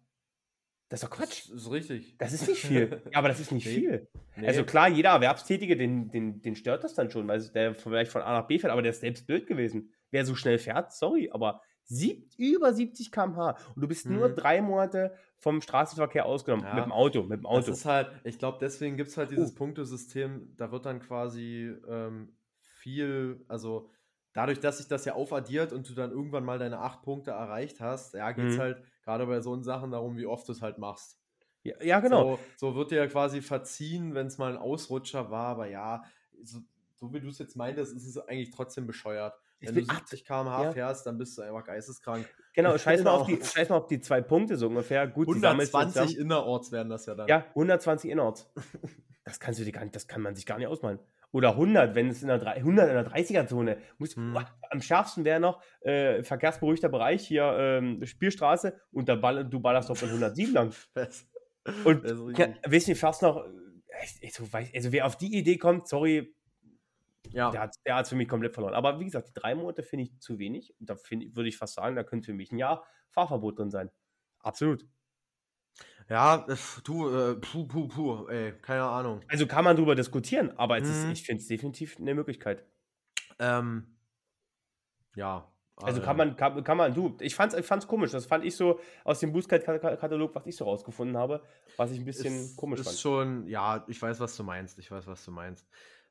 Das ist doch Quatsch. Das ist richtig. Das ist nicht viel. Ja, aber das ist nicht Nee. viel. Nee. Also klar, jeder Erwerbstätige, den, den, den stört das dann schon, weil der vielleicht von A nach B fährt, aber der ist selbst blöd gewesen. Wer so schnell fährt, sorry, aber sieb, über 70 km/h und du bist nur Mhm. drei Monate vom Straßenverkehr ausgenommen. Ja. Mit dem Auto, mit dem Das Auto. ist halt, ich glaube, deswegen gibt es halt dieses Oh. Punktesystem, da wird dann quasi ähm, viel, also dadurch, dass sich das ja aufaddiert und du dann irgendwann mal deine acht Punkte erreicht hast, ja, geht es Mhm. halt gerade bei so Sachen darum, wie oft du es halt machst. Ja, ja genau. So, so wird dir ja quasi verziehen, wenn es mal ein Ausrutscher war, aber ja, so, so wie du es jetzt meintest, ist es eigentlich trotzdem bescheuert. Wenn du 70 km/h ja. fährst, dann bist du einfach geisteskrank. Genau, scheiß mal, auf die, scheiß mal auf die zwei Punkte so ungefähr. Gut, 120 innerorts werden das ja dann. Ja, 120 innerorts. das kannst du dir gar nicht, das kann man sich gar nicht ausmalen. Oder 100, wenn es in der 100 in der 30er-Zone. Hm. Am schärfsten wäre noch äh, verkehrsberuhigter Bereich hier ähm, Spielstraße und da ball, du ballerst doch von 107 lang. und weißt du, fährst noch. Also, also, wer auf die Idee kommt, sorry, ja. Der hat es der für mich komplett verloren. Aber wie gesagt, die drei Monate finde ich zu wenig. Da würde ich fast sagen, da könnte für mich ein Jahr Fahrverbot drin sein. Absolut. Ja, du, äh, puh, puh, puh, ey, keine Ahnung. Also kann man drüber diskutieren, aber mhm. ist, ich finde es definitiv eine Möglichkeit. Ähm, ja. Also kann man, kann, kann man, du, ich fand's, ich fand's komisch. Das fand ich so aus dem Boostguide-Katalog, was ich so rausgefunden habe, was ich ein bisschen ist, komisch fand. Ist schon, ja, ich weiß, was du meinst. Ich weiß, was du meinst.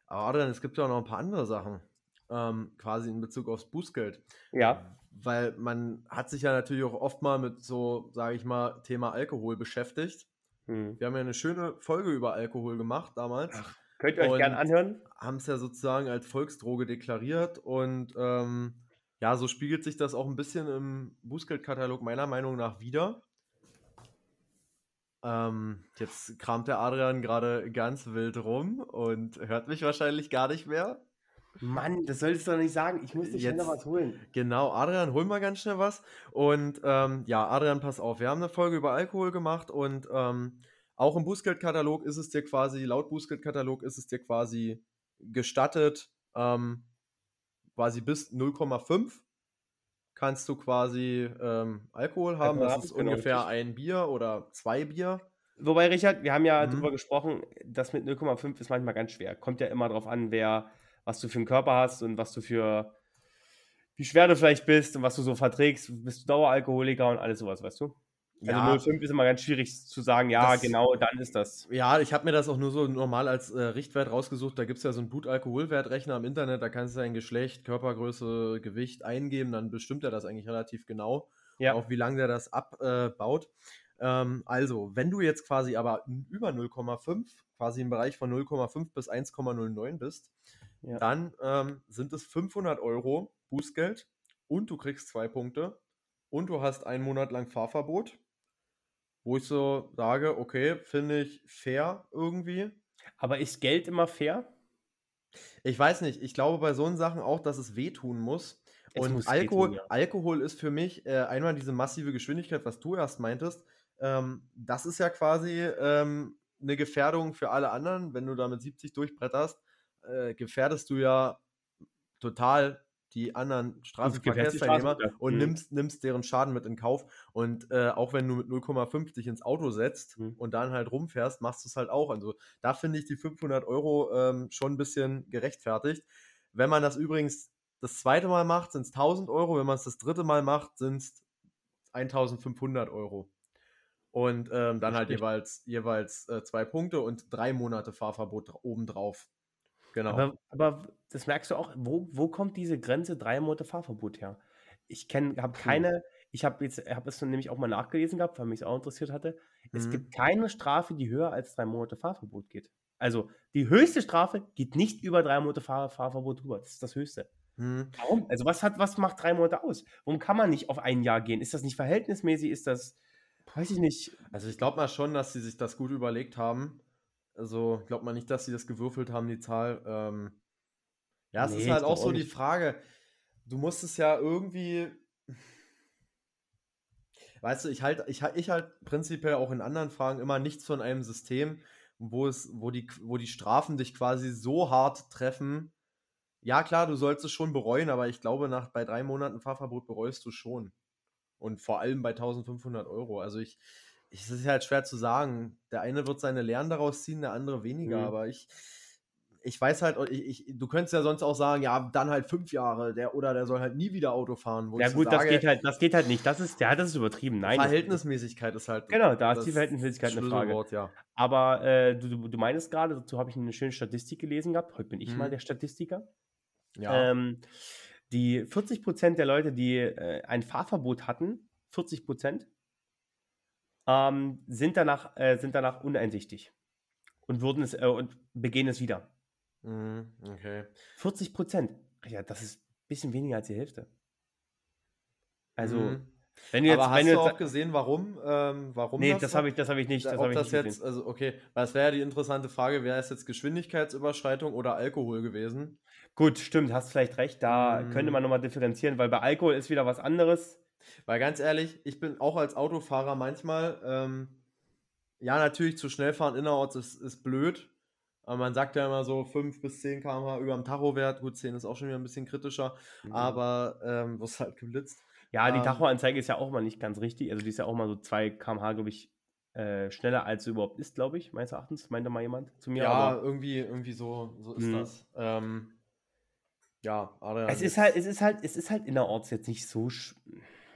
Aber Adrian, es gibt ja auch noch ein paar andere Sachen, ähm, quasi in Bezug aufs Bußgeld. Ja. Weil man hat sich ja natürlich auch oft mal mit so, sage ich mal, Thema Alkohol beschäftigt. Hm. Wir haben ja eine schöne Folge über Alkohol gemacht damals. Ach, könnt ihr euch gerne anhören? Haben es ja sozusagen als Volksdroge deklariert und ähm, ja, so spiegelt sich das auch ein bisschen im Bußgeldkatalog meiner Meinung nach wieder. Ähm, jetzt kramt der Adrian gerade ganz wild rum und hört mich wahrscheinlich gar nicht mehr. Mann, das solltest du doch nicht sagen. Ich muss dir schnell noch was holen. Genau, Adrian, hol mal ganz schnell was. Und ähm, ja, Adrian, pass auf. Wir haben eine Folge über Alkohol gemacht und ähm, auch im Bußgeldkatalog ist es dir quasi, laut Bußgeldkatalog ist es dir quasi gestattet, ähm, quasi bis 0,5 kannst du quasi ähm, Alkohol haben. das ist genau ungefähr richtig. ein Bier oder zwei Bier. Wobei, Richard, wir haben ja mhm. darüber gesprochen, das mit 0,5 ist manchmal ganz schwer. Kommt ja immer darauf an, wer, was du für einen Körper hast und was du für, wie schwer du vielleicht bist und was du so verträgst. Bist du Daueralkoholiker und alles sowas, weißt du? Also ja. Also 0,5 ist immer ganz schwierig zu sagen, ja, das, genau, dann ist das. Ja, ich habe mir das auch nur so normal als äh, Richtwert rausgesucht. Da gibt es ja so einen Blutalkoholwertrechner im Internet, da kannst du dein Geschlecht, Körpergröße, Gewicht eingeben, dann bestimmt er das eigentlich relativ genau. Ja. Auch wie lange der das abbaut. Äh, ähm, also, wenn du jetzt quasi aber über 0,5, quasi im Bereich von 0,5 bis 1,09 bist, ja. dann ähm, sind es 500 Euro Bußgeld und du kriegst zwei Punkte und du hast einen Monat lang Fahrverbot wo ich so sage, okay, finde ich fair irgendwie. Aber ist Geld immer fair? Ich weiß nicht. Ich glaube bei so Sachen auch, dass es wehtun muss. Es und muss Alkohol, wehtun, ja. Alkohol ist für mich äh, einmal diese massive Geschwindigkeit, was du erst meintest. Ähm, das ist ja quasi ähm, eine Gefährdung für alle anderen. Wenn du da mit 70 durchbretterst, äh, gefährdest du ja total die anderen Straßenverkehrsteilnehmer und mhm. nimmst, nimmst deren Schaden mit in Kauf. Und äh, auch wenn du mit 0,5 dich ins Auto setzt mhm. und dann halt rumfährst, machst du es halt auch. Also da finde ich die 500 Euro ähm, schon ein bisschen gerechtfertigt. Wenn man das übrigens das zweite Mal macht, sind es 1000 Euro. Wenn man es das dritte Mal macht, sind es 1500 Euro. Und ähm, dann halt jeweils, jeweils äh, zwei Punkte und drei Monate Fahrverbot obendrauf. Genau. Aber, aber, das merkst du auch, wo, wo kommt diese Grenze drei Monate Fahrverbot her? Ich kenne, habe keine, ich habe jetzt, habe es nämlich auch mal nachgelesen gehabt, weil mich es auch interessiert hatte. Mhm. Es gibt keine Strafe, die höher als drei Monate Fahrverbot geht. Also die höchste Strafe geht nicht über drei Monate Fahr Fahrverbot drüber. Das ist das Höchste. Mhm. Warum? Also was hat, was macht drei Monate aus? Warum kann man nicht auf ein Jahr gehen? Ist das nicht verhältnismäßig? Ist das, weiß ich nicht. Also ich glaube mal schon, dass sie sich das gut überlegt haben also glaubt man nicht, dass sie das gewürfelt haben, die Zahl. Ähm, ja, es nee, ist halt auch so die Frage. Du musst es ja irgendwie. Weißt du, ich halt, ich, ich halt prinzipiell auch in anderen Fragen immer nichts von einem System, wo es, wo die, wo die Strafen dich quasi so hart treffen. Ja, klar, du sollst es schon bereuen, aber ich glaube, nach bei drei Monaten Fahrverbot bereust du schon. Und vor allem bei 1500 Euro. Also ich, es ist halt schwer zu sagen. Der eine wird seine Lehren daraus ziehen, der andere weniger. Mhm. Aber ich, ich weiß halt, ich, ich, du könntest ja sonst auch sagen, ja, dann halt fünf Jahre, der oder der soll halt nie wieder Auto fahren. ja gut, sage, das geht halt, das geht halt nicht. Das ist, ja, das ist übertrieben. Nein. Verhältnismäßigkeit ist halt. Genau, da ist die Verhältnismäßigkeit eine Frage. Ja. Aber äh, du, du meinst gerade, dazu habe ich eine schöne Statistik gelesen gehabt. Heute bin ich mhm. mal der Statistiker. Ja. Ähm, die 40 Prozent der Leute, die äh, ein Fahrverbot hatten, 40 Prozent, ähm, sind, danach, äh, sind danach uneinsichtig und würden es äh, und begehen es wieder. Mhm, okay. 40 Prozent. Ja, das ist ein bisschen weniger als die Hälfte. Also, Mhm. wenn du jetzt, Aber hast wenn du jetzt, auch gesehen, warum? Ähm, warum nee, das das habe ich, das habe ich nicht, Da- das ob ich das nicht jetzt, also okay, weil das wäre ja die interessante Frage, wäre es jetzt Geschwindigkeitsüberschreitung oder Alkohol gewesen? Gut, stimmt, hast vielleicht recht. Da Mhm. könnte man nochmal differenzieren, weil bei Alkohol ist wieder was anderes. Weil ganz ehrlich, ich bin auch als Autofahrer manchmal, ähm, ja, natürlich zu schnell fahren innerorts ist, ist blöd. Aber man sagt ja immer so 5 bis 10 km/h über dem Tachowert. Gut, 10 ist auch schon wieder ein bisschen kritischer, aber ähm, wirst halt geblitzt. Ja, die Ähm, Tachoanzeige ist ja auch mal nicht ganz richtig. Also die ist ja auch mal so 2 km/h, glaube ich, äh, schneller als sie überhaupt ist, glaube ich, meines Erachtens, meinte mal jemand zu mir. Ja, aber irgendwie, irgendwie so, so ist Mhm. das. Ähm, ja, Adrian. es ist halt, es ist halt, es ist halt innerorts jetzt nicht so.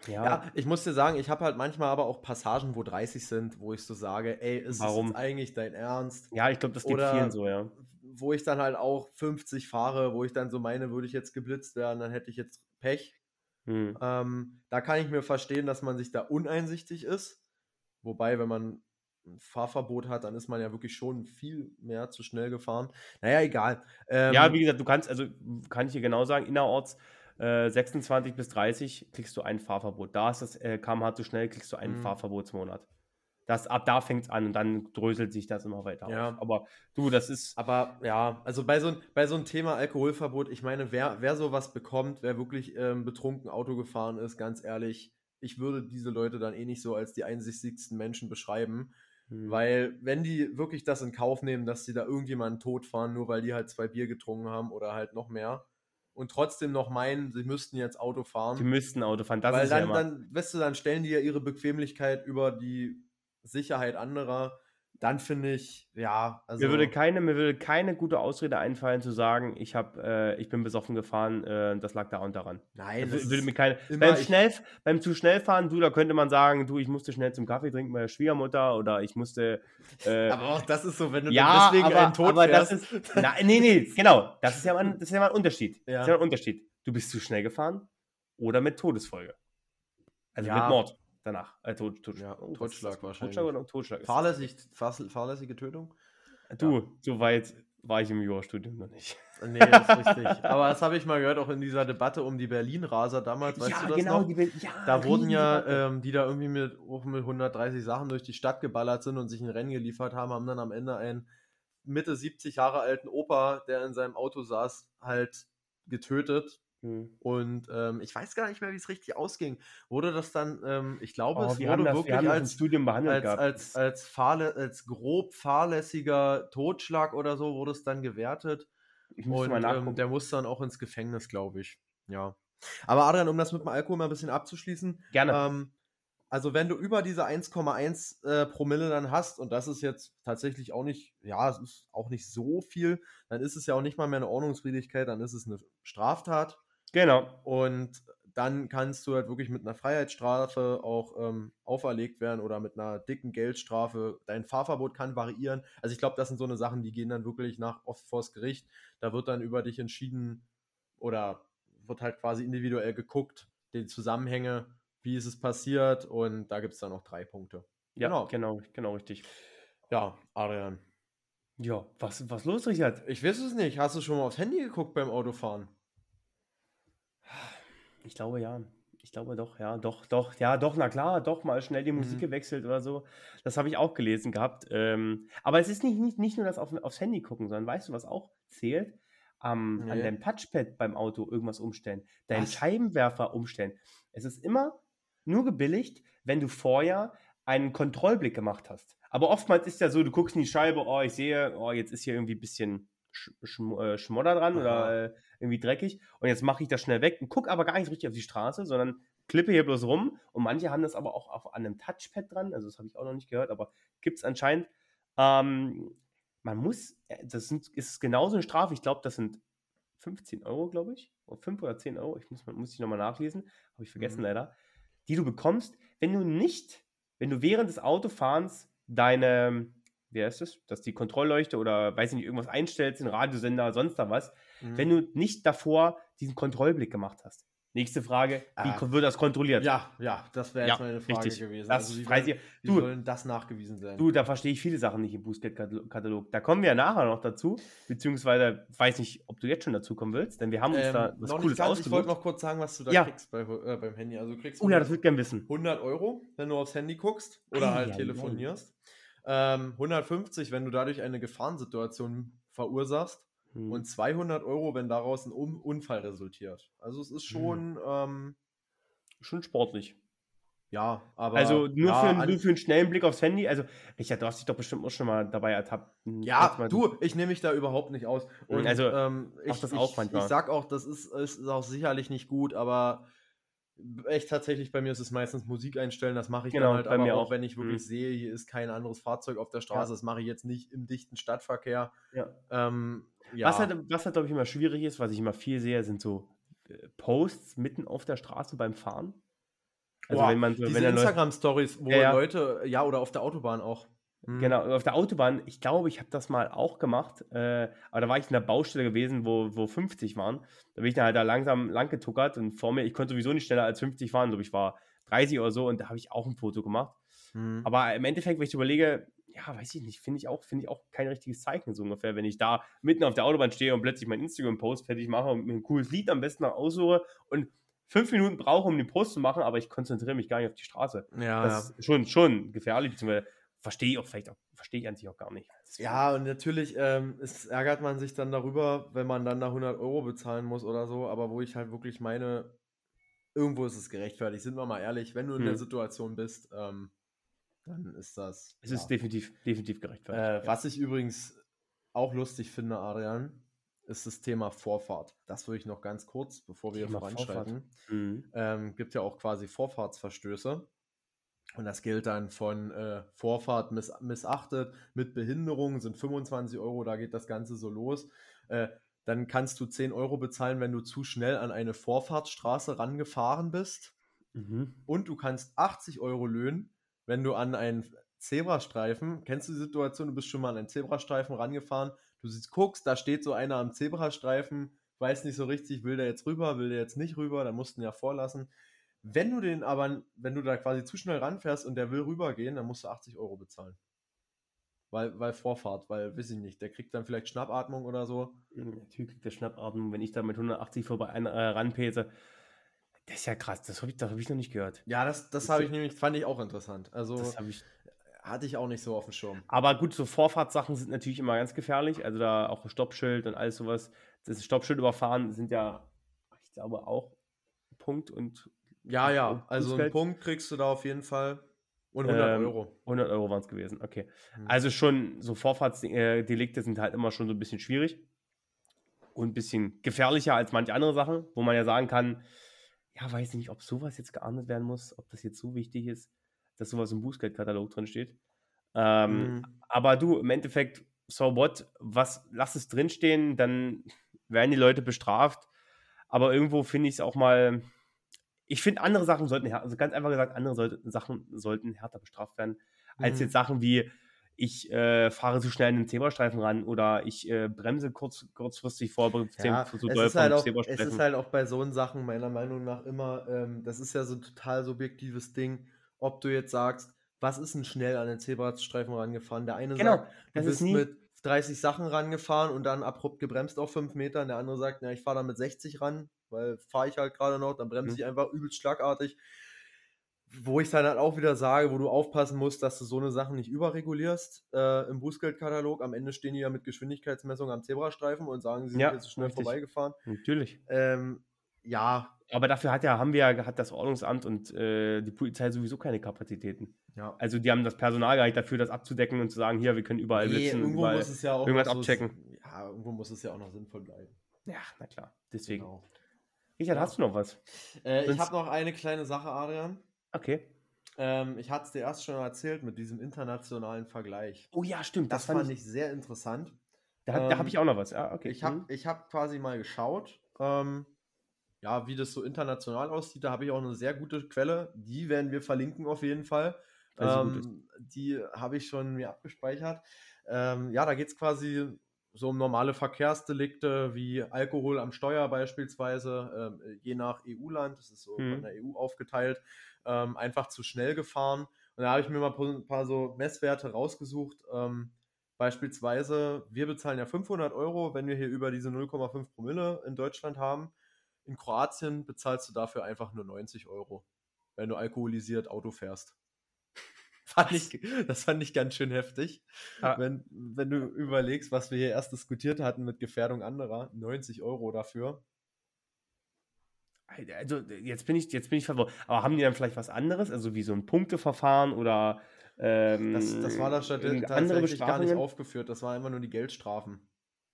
Ja, Ja, ich muss dir sagen, ich habe halt manchmal aber auch Passagen, wo 30 sind, wo ich so sage, ey, ist Warum? es jetzt eigentlich dein Ernst? ja, ich glaube, das geht Oder- vielen so, ja. Wo ich dann halt auch 50 fahre, wo ich dann so meine, würde ich jetzt geblitzt werden, dann hätte ich jetzt Pech. Hm. Ähm, da kann ich mir verstehen, dass man sich da uneinsichtig ist. Wobei, wenn man ein Fahrverbot hat, dann ist man ja wirklich schon viel mehr zu schnell gefahren. Naja, egal. Ähm, ja, wie gesagt, du kannst, also kann ich dir genau sagen, innerorts äh, 26 bis 30 kriegst du ein Fahrverbot. Da ist das äh, kmh zu schnell, kriegst du einen Mhm. Fahrverbotsmonat. Das, ab da fängt es an und dann dröselt sich das immer weiter Ja. auf. Aber du, das ist. Aber ja, also bei so, bei so einem Thema Alkoholverbot, ich meine, wer, wer sowas bekommt, wer wirklich ähm, betrunken Auto gefahren ist, ganz ehrlich, ich würde diese Leute dann eh nicht so als die einsichtigsten Menschen beschreiben. hm. Weil, wenn die wirklich das in Kauf nehmen, dass sie da irgendjemanden totfahren, nur weil die halt zwei Bier getrunken haben oder halt noch mehr und trotzdem noch meinen, sie müssten jetzt Auto fahren. Die müssten Auto fahren. Das weil ist ja dann, immer. dann, weißt du, dann stellen die ja ihre Bequemlichkeit über die Sicherheit anderer. Dann finde ich, ja, also. mir, würde keine, mir würde keine gute Ausrede einfallen, zu sagen, ich, hab, äh, ich bin besoffen gefahren, äh, das lag da und daran. nein, Das das würde mir keine, beim, schnell, beim zu schnell fahren, du, da könnte man sagen, du, ich musste schnell zum Kaffee trinken bei der Schwiegermutter oder ich musste. Äh, aber auch das ist so, wenn du ja, deswegen aber, einen Tod aber das fährst. ist. Na, nee, nee, genau. Das ist ja mal, ein- das ist ja mal ein Unterschied. Ja. Das ist ja ein Unterschied. Du bist zu schnell gefahren oder mit Todesfolge. Also Ja. mit Mord danach. Äh, Tod, Tod, Ja, oh, Totschlag wahrscheinlich. Totschlag oder Totschlag? ist? Fahrlässig, fahr- fahrlässige Tötung? Du, so weit war ich im Jurastudium noch nicht. Nee, das ist richtig. Aber das habe ich mal gehört, auch in dieser Debatte um die Berlin-Raser damals, weißt du das noch? die ja, Da wurden ja, ähm, die da irgendwie mit, auch mit 130 Sachen durch die Stadt geballert sind und sich ein Rennen geliefert haben, haben dann am Ende einen Mitte 70 Jahre alten Opa, der in seinem Auto saß, halt getötet. Hm. Und ähm, ich weiß gar nicht mehr, wie es richtig ausging. Wurde das dann, ähm, ich glaube, Oh, es wir wurde das, wirklich wir als, Studium behandelt als, als, als, fahrlä als grob fahrlässiger Totschlag oder so wurde es dann gewertet. ich muss Und mal ähm, nachgucken. der muss dann auch ins Gefängnis, glaube ich. Ja. Aber Adrian, um das mit dem Alkohol mal ein bisschen abzuschließen. Gerne. Ähm, also wenn du über diese 1,1 äh, Promille dann hast, und das ist jetzt tatsächlich auch nicht, ja, es ist auch nicht so viel, dann ist es ja auch nicht mal mehr eine Ordnungswidrigkeit, dann ist es eine Straftat. Genau. Und dann kannst du halt wirklich mit einer Freiheitsstrafe auch ähm, auferlegt werden oder mit einer dicken Geldstrafe. Dein Fahrverbot kann variieren. Also ich glaube, das sind so eine Sachen, die gehen dann wirklich nach oft vors Gericht. Da wird dann über dich entschieden oder wird halt quasi individuell geguckt, die Zusammenhänge, wie ist es passiert und da gibt es dann noch drei Punkte. Ja, Genau. genau, genau, richtig. Ja, Adrian. Ja, was, was los, Richard? Ich weiß es nicht. Hast du schon mal aufs Handy geguckt beim Autofahren? Ich glaube ja. Ich glaube doch, ja, doch, doch, ja, doch, na klar, doch mal schnell die Musik Mhm. gewechselt oder so. Das habe ich auch gelesen gehabt. Ähm, aber es ist nicht, nicht, nicht nur das auf, aufs Handy gucken, sondern weißt du, was auch zählt? Am- An Nee. deinem Touchpad beim Auto irgendwas umstellen, deinen Was? Scheibenwerfer umstellen. Es ist immer nur gebilligt, wenn du vorher einen Kontrollblick gemacht hast. Aber oftmals ist ja so, du guckst in die Scheibe, oh, ich sehe, oh, jetzt ist hier irgendwie ein bisschen Sch Schm äh, Schmodder dran Aha. oder äh, irgendwie dreckig. Und jetzt mache ich das schnell weg und gucke aber gar nicht richtig auf die Straße, sondern klippe hier bloß rum. Und manche haben das aber auch auf, an einem Touchpad dran, also das habe ich auch noch nicht gehört, aber gibt es anscheinend. Ähm, man muss, äh, das sind, ist genauso eine Strafe, ich glaube, das sind 15 Euro, glaube ich, oder 5 oder 10 Euro, ich muss, muss ich nochmal nachlesen, habe ich vergessen Mhm. leider, die du bekommst, wenn du nicht, wenn du während des Autofahrens deine, wie heißt es, dass die Kontrollleuchte oder weiß ich nicht, irgendwas einstellst, den Radiosender, sonst da was, Mhm. wenn du nicht davor diesen Kontrollblick gemacht hast. Nächste Frage, wie Ah. wird das kontrolliert? Ja, ja, das wäre Ja, jetzt meine Frage richtig. gewesen. Das also wie, soll, wie du- soll das nachgewiesen sein? Du, da verstehe ich viele Sachen nicht im Bußgeldkatalog. Da kommen wir ja nachher noch dazu, beziehungsweise weiß nicht, ob du jetzt schon dazu kommen willst, denn wir haben uns Ähm, da was noch Cooles ganz, ich wollte noch kurz sagen, was du da Ja. kriegst bei, äh, beim Handy. Also du kriegst Oh ja, das würde ich gerne wissen. 100 Euro, wenn du aufs Handy guckst oder Ei, halt ei, telefonierst. Ähm, 150, wenn du dadurch eine Gefahrensituation verursachst. Hm. Und 200 Euro, wenn daraus ein Un Unfall resultiert. Also es Hm. ist schon, ähm, schon sportlich. ja, aber. also nur, ja, für, einen- nur für einen schnellen Blick aufs Handy. Also, Richard, du hast dich doch bestimmt auch schon mal dabei ertappt. Hm, Ja, du, ich nehme mich da überhaupt nicht aus. Und, Also, ähm, ich, das ich, auch manchmal. ich sag auch, das ist, ist auch sicherlich nicht gut, aber echt tatsächlich bei mir ist es meistens Musik einstellen. Das mache ich Genau, dann halt bei aber mir auch, auch. wenn ich wirklich Mhm. sehe, hier ist kein anderes Fahrzeug auf der Straße. Ja. Das mache ich jetzt nicht im dichten Stadtverkehr. Ja. Ähm, ja. Was halt, was halt glaube ich, immer schwierig ist, was ich immer viel sehe, sind so äh, Posts mitten auf der Straße beim Fahren. Also, Boah, wenn man so, Diese Instagram-Stories, wo. Leute, ja, oder auf der Autobahn auch. Mhm. Genau, auf der Autobahn, ich glaube, ich habe das mal auch gemacht, äh, aber da war ich in der Baustelle gewesen, wo, wo 50 waren. Da bin ich dann halt da langsam lang getuckert und vor mir, ich konnte sowieso nicht schneller als 50 fahren, glaube ich, war 30 oder so und da habe ich auch ein Foto gemacht. Mhm. Aber im Endeffekt, wenn ich überlege, ja, weiß ich nicht, finde ich auch, finde ich auch kein richtiges Zeichen so ungefähr, wenn ich da mitten auf der Autobahn stehe und plötzlich meinen Instagram-Post fertig mache und mir ein cooles Lied am besten noch aussuche und fünf Minuten brauche, um den Post zu machen, aber ich konzentriere mich gar nicht auf die Straße. ja, Das ist schon, schon gefährlich, beziehungsweise verstehe ich auch vielleicht auch, verstehe ich an sich auch gar nicht. Deswegen- Ja, und natürlich ähm, es ärgert man sich dann darüber, wenn man dann da 100 Euro bezahlen muss oder so, aber wo ich halt wirklich meine, irgendwo ist es gerechtfertigt, sind wir mal ehrlich, wenn du in der Hm. Situation bist, ähm, dann ist das. Es ja. ist definitiv, definitiv gerechtfertigt. äh, Was ich übrigens auch lustig finde, Adrian, ist das Thema Vorfahrt. Das würde ich noch ganz kurz, bevor wir voranschreiten. Mhm. Ähm, gibt ja auch quasi Vorfahrtsverstöße. Und das gilt dann von äh, Vorfahrt miss missachtet, mit Behinderung sind 25 Euro, da geht das Ganze so los. Äh, dann kannst du 10 Euro bezahlen, wenn du zu schnell an eine Vorfahrtsstraße rangefahren bist. Mhm. Und du kannst 80 Euro löhnen, wenn du an einen Zebrastreifen, kennst du die Situation, du bist schon mal an einen Zebrastreifen rangefahren, du siehst, guckst, da steht so einer am Zebrastreifen, weiß nicht so richtig, will der jetzt rüber, will der jetzt nicht rüber, da mussten ja vorlassen. Wenn du den aber, wenn du da quasi zu schnell ranfährst und der will rübergehen, dann musst du 80 Euro bezahlen. Weil, weil Vorfahrt, weil, weiß ich nicht, der kriegt dann vielleicht Schnappatmung oder so. Natürlich kriegt der Schnappatmung, wenn ich da mit 180 vorbei äh, ranpese. Das ist ja krass, das habe ich, das hab ich noch nicht gehört. Ja, das, das habe ich nämlich, fand ich auch interessant. Also Das habe ich. hatte ich auch nicht so auf dem Schirm. Aber gut, so Vorfahrtssachen sind natürlich immer ganz gefährlich. Also da auch Stoppschild und alles sowas. Das Stoppschild überfahren sind ja, ich glaube, auch Punkt und Ja, ja, also einen? Punkt kriegst du da auf jeden Fall. Und 100 Ähm, Euro. 100 Euro waren es gewesen. Okay. Mhm. Also schon, so Vorfahrtsdelikte sind halt immer schon so ein bisschen schwierig und ein bisschen gefährlicher als manche andere Sachen, wo man ja sagen kann, ja, weiß nicht, ob sowas jetzt geahndet werden muss, ob das jetzt so wichtig ist, dass sowas im Bußgeldkatalog drin steht. Ähm, Mhm. Aber du, im Endeffekt, so what, was, lass es drinstehen, dann werden die Leute bestraft. Aber irgendwo finde ich es auch mal, ich finde, andere Sachen sollten, also ganz einfach gesagt, andere sollte, Sachen sollten härter bestraft werden, als Mhm. jetzt Sachen wie, ich äh, fahre zu schnell in den Zebrastreifen ran oder ich äh, bremse kurz, kurzfristig vor, Ja, zu es, doll ist halt auch, es ist halt auch bei so Sachen meiner Meinung nach immer, ähm, das ist ja so ein total subjektives Ding, ob du jetzt sagst, was ist denn schnell an den Zebrastreifen rangefahren? Der eine Genau, sagt, du das bist ist nie- mit 30 Sachen rangefahren und dann abrupt gebremst auf 5 Metern. Der andere sagt, na, ich fahre da mit 60 ran, weil fahre ich halt gerade noch, dann bremse Mhm. ich einfach übelst schlagartig. Wo ich dann halt auch wieder sage, wo du aufpassen musst, dass du so eine Sachen nicht überregulierst äh, im Bußgeldkatalog. Am Ende stehen die ja mit Geschwindigkeitsmessung am Zebrastreifen und sagen, sie sind Ja, jetzt schnell richtig. vorbeigefahren. Natürlich. Ähm, ja, Aber dafür hat ja, haben wir ja, hat das Ordnungsamt und äh, die Polizei sowieso keine Kapazitäten. ja. Also die haben das Personal gar nicht dafür, das abzudecken und zu sagen, hier, wir können überall Nee, blitzen. irgendwo überall. muss es ja auch irgendwas so- abchecken. Ja, irgendwo muss es ja auch noch sinnvoll bleiben. Ja, na klar. Deswegen. Genau. Richard, Ja. hast du noch was? Äh, ich habe noch eine kleine Sache, Adrian. Okay. Ähm, ich hatte es dir erst schon erzählt mit diesem internationalen Vergleich. Oh ja, stimmt. Das, fand ich sehr interessant. Da, da ähm, habe ich auch noch was. Ja, okay. Ich habe Mhm. ich hab quasi mal geschaut, ähm, ja, wie das so international aussieht. Da habe ich auch eine sehr gute Quelle. Die werden wir verlinken auf jeden Fall. Ähm, die habe ich schon mir abgespeichert. Ähm, ja, da geht es quasi so um normale Verkehrsdelikte wie Alkohol am Steuer beispielsweise, ähm, je nach EU-Land, das ist so mhm. von der EU aufgeteilt, ähm, einfach zu schnell gefahren. Und da habe ich mir mal ein paar so Messwerte rausgesucht. Ähm, beispielsweise, wir bezahlen ja 500 Euro, wenn wir hier über diese 0,5 Promille in Deutschland haben. In Kroatien bezahlst du dafür einfach nur 90 Euro, wenn du alkoholisiert Auto fährst. Fand ich, das fand ich ganz schön heftig. Ja. Wenn, wenn du überlegst, was wir hier erst diskutiert hatten mit Gefährdung anderer, 90 Euro dafür. Also jetzt bin ich, jetzt bin ich verwirrt. Aber haben die dann vielleicht was anderes? Also wie so ein Punkteverfahren oder ähm, das, das war da statt andere gar nicht aufgeführt. Das war immer nur die Geldstrafen.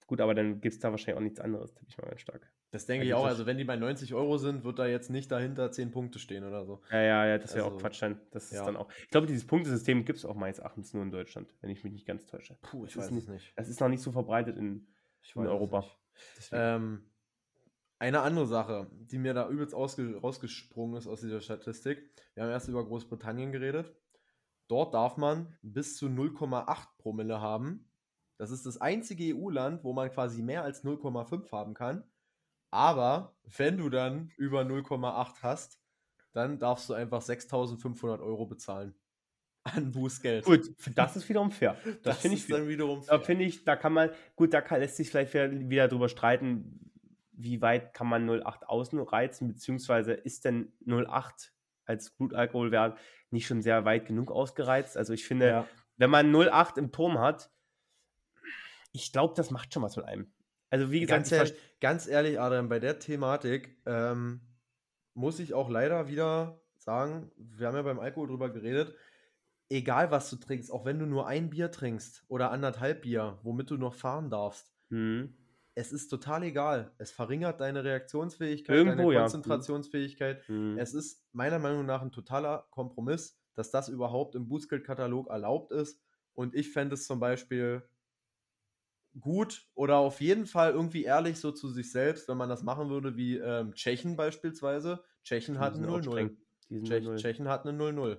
Gut, aber dann gibt es da wahrscheinlich auch nichts anderes, tippe ich mal ganz stark. Das denke ich auch. Also, wenn die bei 90 Euro sind, wird da jetzt nicht dahinter 10 Punkte stehen oder so. Ja, ja, ja, das wäre also, auch Quatsch dann. Das ja. ist dann auch. Ich glaube, dieses Punktesystem gibt es auch meines Erachtens nur in Deutschland, wenn ich mich nicht ganz täusche. Puh, ich das weiß es nicht. Das ist noch nicht so verbreitet in, in Europa. Ähm, eine andere Sache, die mir da übelst rausgesprungen ist aus dieser Statistik. Wir haben erst über Großbritannien geredet. Dort darf man bis zu 0,8 Promille haben das ist das einzige EU-Land, wo man quasi mehr als 0,5 haben kann. Aber wenn du dann über 0,8 hast, dann darfst du einfach 6.500 Euro bezahlen an Bußgeld. Gut, das ist wiederum fair. Das, das finde ich dann wiederum fair. Da finde ich, da kann man, gut, da kann, lässt sich vielleicht wieder drüber streiten, wie weit kann man 0,8 ausreizen, beziehungsweise ist denn 0,8 als Blutalkoholwert nicht schon sehr weit genug ausgereizt? Also ich finde, ja. wenn man 0,8 im Turm hat, ich glaube, das macht schon was mit einem. Also wie gesagt, ganz ehrlich, ganz ehrlich, Adam, bei der Thematik ähm, muss ich auch leider wieder sagen, wir haben ja beim Alkohol drüber geredet, egal was du trinkst, auch wenn du nur ein Bier trinkst oder anderthalb Bier, womit du noch fahren darfst, mhm. es ist total egal. Es verringert deine Reaktionsfähigkeit, Irgendwo, deine Konzentrationsfähigkeit. Ja. Mhm. Es ist meiner Meinung nach ein totaler Kompromiss, dass das überhaupt im Bußgeldkatalog erlaubt ist. Und ich fände es zum Beispiel gut oder auf jeden Fall irgendwie ehrlich so zu sich selbst, wenn man das machen würde, wie ähm, Tschechen beispielsweise. Tschechen hat eine 0-0. Tschech, Tschechen hat eine 0-0.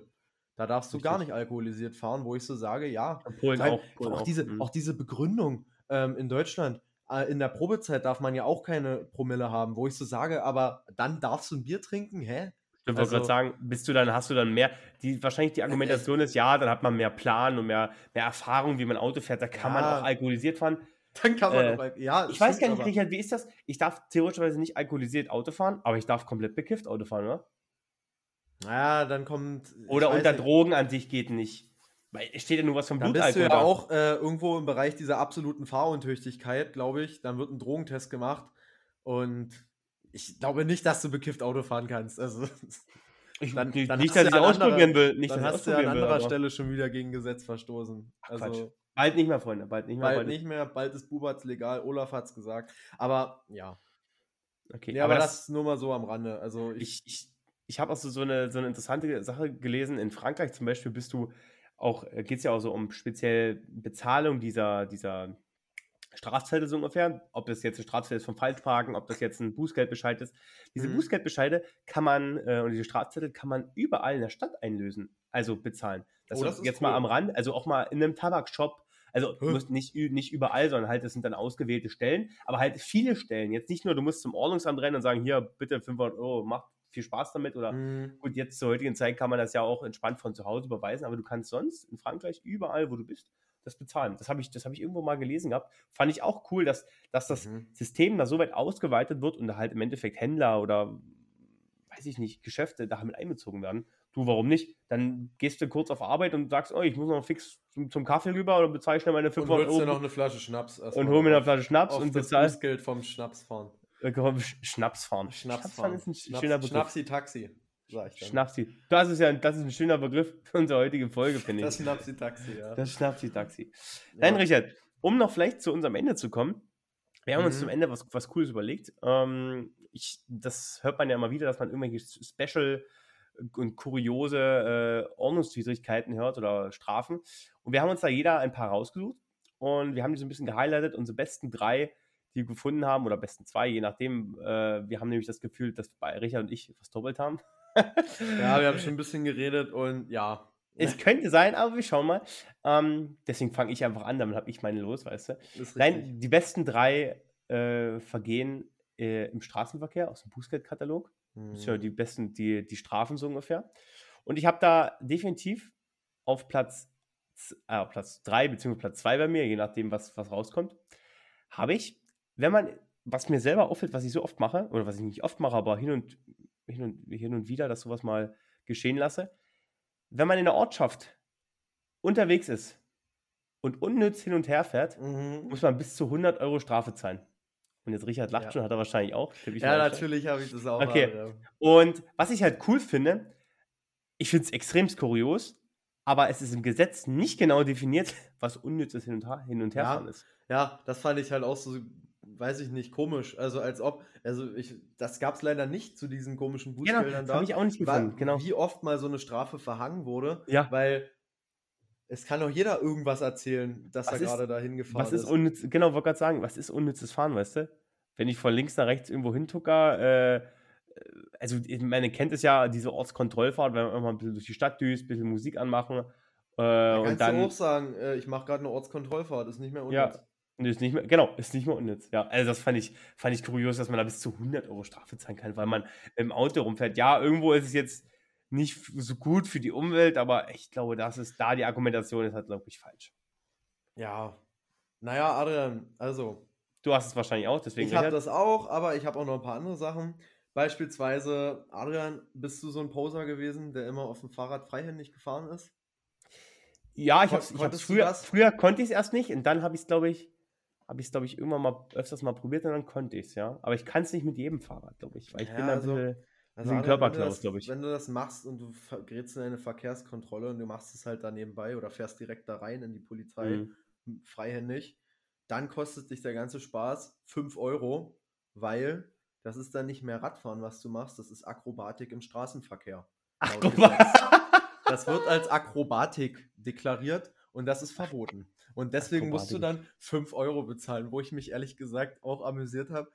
Da darfst du Richtig. gar nicht alkoholisiert fahren, wo ich so sage, ja. Polen auch, Polen auch, Diese, mhm. auch diese Begründung ähm, in Deutschland. Äh, in der Probezeit darf man ja auch keine Promille haben, wo ich so sage, aber dann darfst du ein Bier trinken, hä? Ich wollte also, gerade sagen, bist du dann, hast du dann mehr, die, wahrscheinlich die Argumentation ist, ja, dann hat man mehr Plan und mehr, mehr Erfahrung, wie man Auto fährt, da kann ja, man auch alkoholisiert fahren. Dann kann man äh, auch, ja. Ich weiß gar nicht, Richard, wie ist das? Ich darf theoretischerweise nicht alkoholisiert Auto fahren, aber ich darf komplett bekifft Auto fahren, oder? Naja, dann kommt. Oder unter nicht. Drogen an sich geht nicht. Weil es steht ja nur was vom Blutalkohol. Dann bist du ja auch äh, irgendwo im Bereich dieser absoluten Fahruntüchtigkeit, glaube ich. Dann wird ein Drogentest gemacht und ich glaube nicht, dass du bekifft Auto fahren kannst. Also ich, dann, nicht, dann nicht dass ich ausprobieren will. Nicht, dann hast du ja an anderer will, Stelle schon wieder gegen Gesetz verstoßen. Ach, also, bald nicht mehr, Freunde. Bald nicht mehr. Bald, bald nicht mehr. Bald ist Bubatz legal. Olaf hat es gesagt. Aber ja. Okay. Ja, aber, aber das, das, nur mal so am Rande. Also ich, ich, ich, ich habe auch so, so, eine, so eine interessante Sache gelesen. In Frankreich zum Beispiel bist du auch, äh, geht es ja auch so um speziell Bezahlung dieser, dieser Strafzettel so ungefähr, ob das jetzt ein Strafzettel ist vom Falschparken, ob das jetzt ein Bußgeldbescheid ist. Diese mhm. Bußgeldbescheide kann man äh, und diese Strafzettel kann man überall in der Stadt einlösen, also bezahlen. Das, oh, das ist jetzt cool. mal am Rand, also auch mal in einem Tabakshop. Also du musst nicht, nicht überall, sondern halt, das sind dann ausgewählte Stellen, aber halt viele Stellen. Jetzt nicht nur, du musst zum Ordnungsamt rennen und sagen, hier, bitte 500 Euro, mach viel Spaß damit. Oder mhm. gut, jetzt zur heutigen Zeit kann man das ja auch entspannt von zu Hause überweisen, aber du kannst sonst in Frankreich überall, wo du bist, das bezahlen. Das habe ich, hab ich irgendwo mal gelesen gehabt. Fand ich auch cool, dass, dass das mhm. System da so weit ausgeweitet wird und da halt im Endeffekt Händler oder weiß ich nicht, Geschäfte da mit einbezogen werden. Du, warum nicht? Dann gehst du kurz auf Arbeit und sagst, oh, ich muss noch fix zum, zum Kaffee rüber oder bezahle schnell meine 500 Euro. Und noch eine Flasche Schnaps. Und hol mir eine Flasche Schnaps und bezahl. Geld vom Schnaps fahren. Äh, Schnaps fahren. Schnaps fahren ist ein Schnaps, schöner Begriff. Schnapsi Taxi. Schnapsi. Das ist ja ein, das ist ein schöner Begriff für unsere heutige Folge, finde ich. Das Schnapsi-Taxi, ja. Das Schnapsi-Taxi. Ja. Nein, Richard, um noch vielleicht zu unserem Ende zu kommen, wir haben mhm. uns zum Ende was, was Cooles überlegt. Ähm, ich, das hört man ja immer wieder, dass man irgendwelche Special und kuriose äh, Ordnungswidrigkeiten hört oder Strafen. Und wir haben uns da jeder ein paar rausgesucht und wir haben die so ein bisschen gehighlightet, unsere besten drei, die wir gefunden haben, oder besten zwei, je nachdem. Äh, wir haben nämlich das Gefühl, dass bei Richard und ich was doppelt haben ja, wir haben schon ein bisschen geredet und ja, Es könnte sein, aber wir schauen mal. Ähm, deswegen fange ich einfach an, damit habe ich meine los, weißt du. Nein, die besten drei äh, Vergehen äh, im Straßenverkehr aus dem Bußgeldkatalog. Mhm. Das sind ja die besten, die, die Strafen so ungefähr. Und ich habe da definitiv auf Platz, äh, Platz 3 bzw. Platz 2 bei mir, je nachdem, was, was rauskommt, habe ich, wenn man, was mir selber auffällt, was ich so oft mache, oder was ich nicht oft mache, aber hin und, hin und, hin und wieder, dass sowas mal geschehen lasse, wenn man in der Ortschaft unterwegs ist und unnütz hin und her fährt, mhm. muss man bis zu 100 Euro Strafe zahlen. Und jetzt Richard lacht ja. schon, hat er wahrscheinlich auch. Ja, natürlich habe ich das auch. Okay. Aber, ja. Und was ich halt cool finde, ich finde es extrem kurios, aber es ist im Gesetz nicht genau definiert, was unnützes Hin- und, Her hin und Herfahren ja. ist. Ja, das fand ich halt auch so, weiß ich nicht, komisch. Also als ob, also ich, das gab es leider nicht zu diesen komischen Bußgeldern genau, da. habe ich auch nicht gefunden, genau. Wie oft mal so eine Strafe verhangen wurde, ja. weil es kann doch jeder irgendwas erzählen, dass was er gerade dahin gefahren was ist. ist. Unnütz, genau, wollte gerade sagen, was ist unnützes Fahren, weißt du? Wenn ich von links nach rechts irgendwo hintucker, äh, also ich meine, kennt es ja, diese Ortskontrollfahrt, wenn man immer ein bisschen durch die Stadt düst, ein bisschen Musik anmachen. Äh, da kannst und dann, du auch sagen, äh, ich mache gerade eine Ortskontrollfahrt, ist nicht mehr unnütz. Ja, ist nicht mehr, genau, ist nicht mehr unnütz. Ja, also das fand ich, fand ich kurios, dass man da bis zu 100 Euro Strafe zahlen kann, weil man im Auto rumfährt. Ja, irgendwo ist es jetzt nicht so gut für die Umwelt, aber ich glaube, das ist da die Argumentation ist halt, glaube ich, falsch. Ja. Naja, Adrian, also. Du hast es wahrscheinlich auch, deswegen. Ich habe das auch, aber ich habe auch noch ein paar andere Sachen. Beispielsweise, Adrian, bist du so ein Poser gewesen, der immer auf dem Fahrrad freihändig gefahren ist? Ja, ich habe es früher, früher konnte ich es erst nicht und dann habe ich es, glaube ich, habe ich es, glaube ich, irgendwann mal öfters mal probiert und dann konnte ich es, ja. Aber ich kann es nicht mit jedem Fahrrad, glaube ich, weil ich ja, bin da also, ein also ein Körperklaus, glaube ich. Wenn du das machst und du gerätst in eine Verkehrskontrolle und du machst es halt da nebenbei oder fährst direkt da rein in die Polizei, mhm. freihändig, dann kostet dich der ganze Spaß 5 Euro, weil das ist dann nicht mehr Radfahren, was du machst, das ist Akrobatik im Straßenverkehr. Akrobatik. Das wird als Akrobatik deklariert und das ist verboten. Und deswegen Akrobatik. musst du dann 5 Euro bezahlen, wo ich mich ehrlich gesagt auch amüsiert habe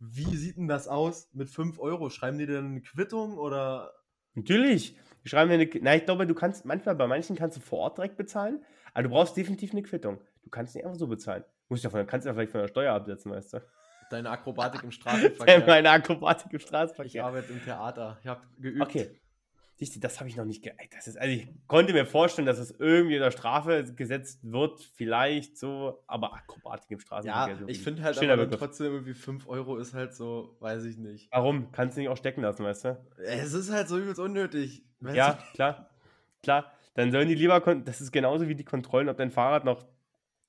wie sieht denn das aus mit 5 Euro? Schreiben die denn eine Quittung oder? Natürlich. Schreiben eine, na, ich glaube, du kannst manchmal bei manchen kannst du vor Ort direkt bezahlen, aber du brauchst definitiv eine Quittung. Du kannst nicht einfach so bezahlen. Musst ja von, kannst ja vielleicht von der Steuer absetzen, weißt du. Deine Akrobatik im Straßenverkehr. Meine Akrobatik im Straßenverkehr. Ich arbeite im Theater. Ich habe geübt. Okay. Das habe ich noch nicht geeicht. Das ist, also ich konnte mir vorstellen, dass es irgendwie in der Strafe gesetzt wird, vielleicht so, aber Akrobatik im Straßenverkehr. Ja, ich finde halt aber dann trotzdem irgendwie 5 Euro ist halt so, weiß ich nicht. Warum? Kannst du nicht auch stecken lassen, weißt du? Es ist halt so übelst unnötig. Ja, klar. Klar. Dann sollen die lieber, das ist genauso wie die Kontrollen, ob dein Fahrrad noch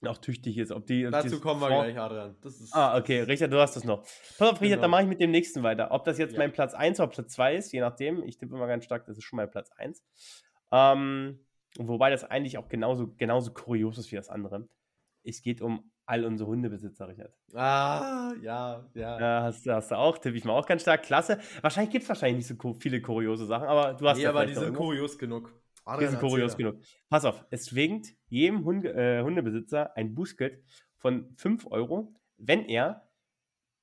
auch tüchtig ist. Ob die, Dazu kommen wir gleich, Adrian. ah, okay. Richard, du hast das noch. Pass auf, Richard, genau. dann mache ich mit dem nächsten weiter. Ob das jetzt ja. mein Platz 1 oder Platz 2 ist, je nachdem. Ich tippe mal ganz stark, das ist schon mein Platz 1. Ähm, wobei das eigentlich auch genauso, genauso kurios ist wie das andere. Es geht um all unsere Hundebesitzer, Richard. Ah, ja, ja. ja hast, hast du auch, tippe ich mal auch ganz stark. Klasse. Wahrscheinlich gibt es wahrscheinlich nicht so viele kuriose Sachen, aber du hast nee, ja aber die sind kurios genug. Adrian, ist kurios genug. Pass auf, es zwingt jedem Hunde, äh, Hundebesitzer ein Bußgeld von 5 Euro, wenn er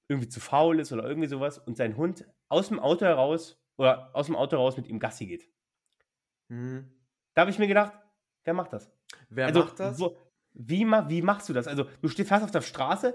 irgendwie zu faul ist oder irgendwie sowas und sein Hund aus dem Auto heraus oder aus dem Auto raus mit ihm Gassi geht. Mhm. Da habe ich mir gedacht, wer macht das? Wer also, macht das? Wo, wie, wie machst du das? Also, du stehst fast auf der Straße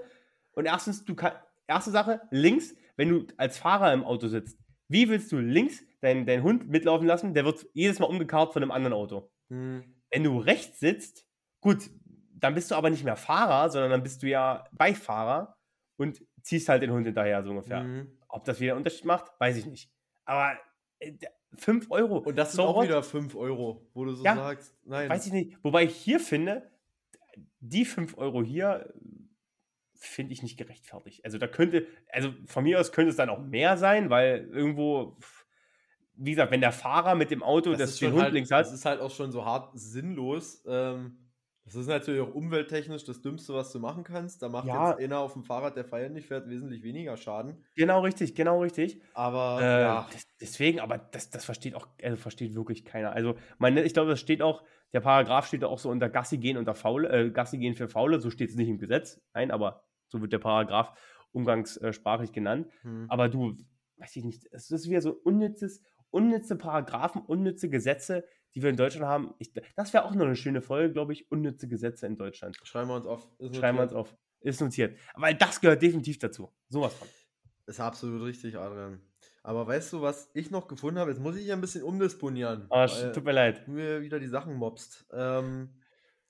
und erstens, du kann, erste Sache, links, wenn du als Fahrer im Auto sitzt, wie willst du links deinen dein Hund mitlaufen lassen? Der wird jedes Mal umgekarrt von einem anderen Auto. Mhm. Wenn du rechts sitzt, gut, dann bist du aber nicht mehr Fahrer, sondern dann bist du ja Beifahrer und ziehst halt den Hund hinterher, so ungefähr. Mhm. Ob das wieder einen Unterschied macht, weiß ich nicht. Aber äh, 5 Euro. Und das sind so auch wieder 5 Euro, wo du so ja, sagst, nein. Weiß ich nicht. Wobei ich hier finde, die 5 Euro hier finde ich nicht gerechtfertigt. Also da könnte, also von mir aus könnte es dann auch mehr sein, weil irgendwo, wie gesagt, wenn der Fahrer mit dem Auto das, das den Hund halt, links hat. Das ist halt auch schon so hart sinnlos. Ähm, das ist natürlich auch umwelttechnisch das Dümmste, was du machen kannst. Da macht ja. jetzt einer auf dem Fahrrad, der feierlich fährt, wesentlich weniger Schaden. Genau richtig, genau richtig. Aber äh, ja. deswegen, aber das, das versteht auch, also versteht wirklich keiner. Also, meine, ich glaube, das steht auch, der Paragraph steht auch so unter Gassi gehen unter Faule, äh, Gassi gehen für Faule, so steht es nicht im Gesetz. Nein, aber so wird der Paragraph umgangssprachlich genannt. Hm. Aber du, weiß ich nicht, es ist wieder so unnützes, unnütze Paragraphen, unnütze Gesetze, die wir in Deutschland haben. Ich, das wäre auch noch eine schöne Folge, glaube ich. Unnütze Gesetze in Deutschland. Schreiben wir uns auf. Ist Schreiben wir uns auf. Ist notiert. Weil das gehört definitiv dazu. Sowas von. Ist absolut richtig, Adrian. Aber weißt du, was ich noch gefunden habe? Jetzt muss ich hier ein bisschen umdisponieren. Weil tut mir leid. Du mir wieder die Sachen mobst. Ähm,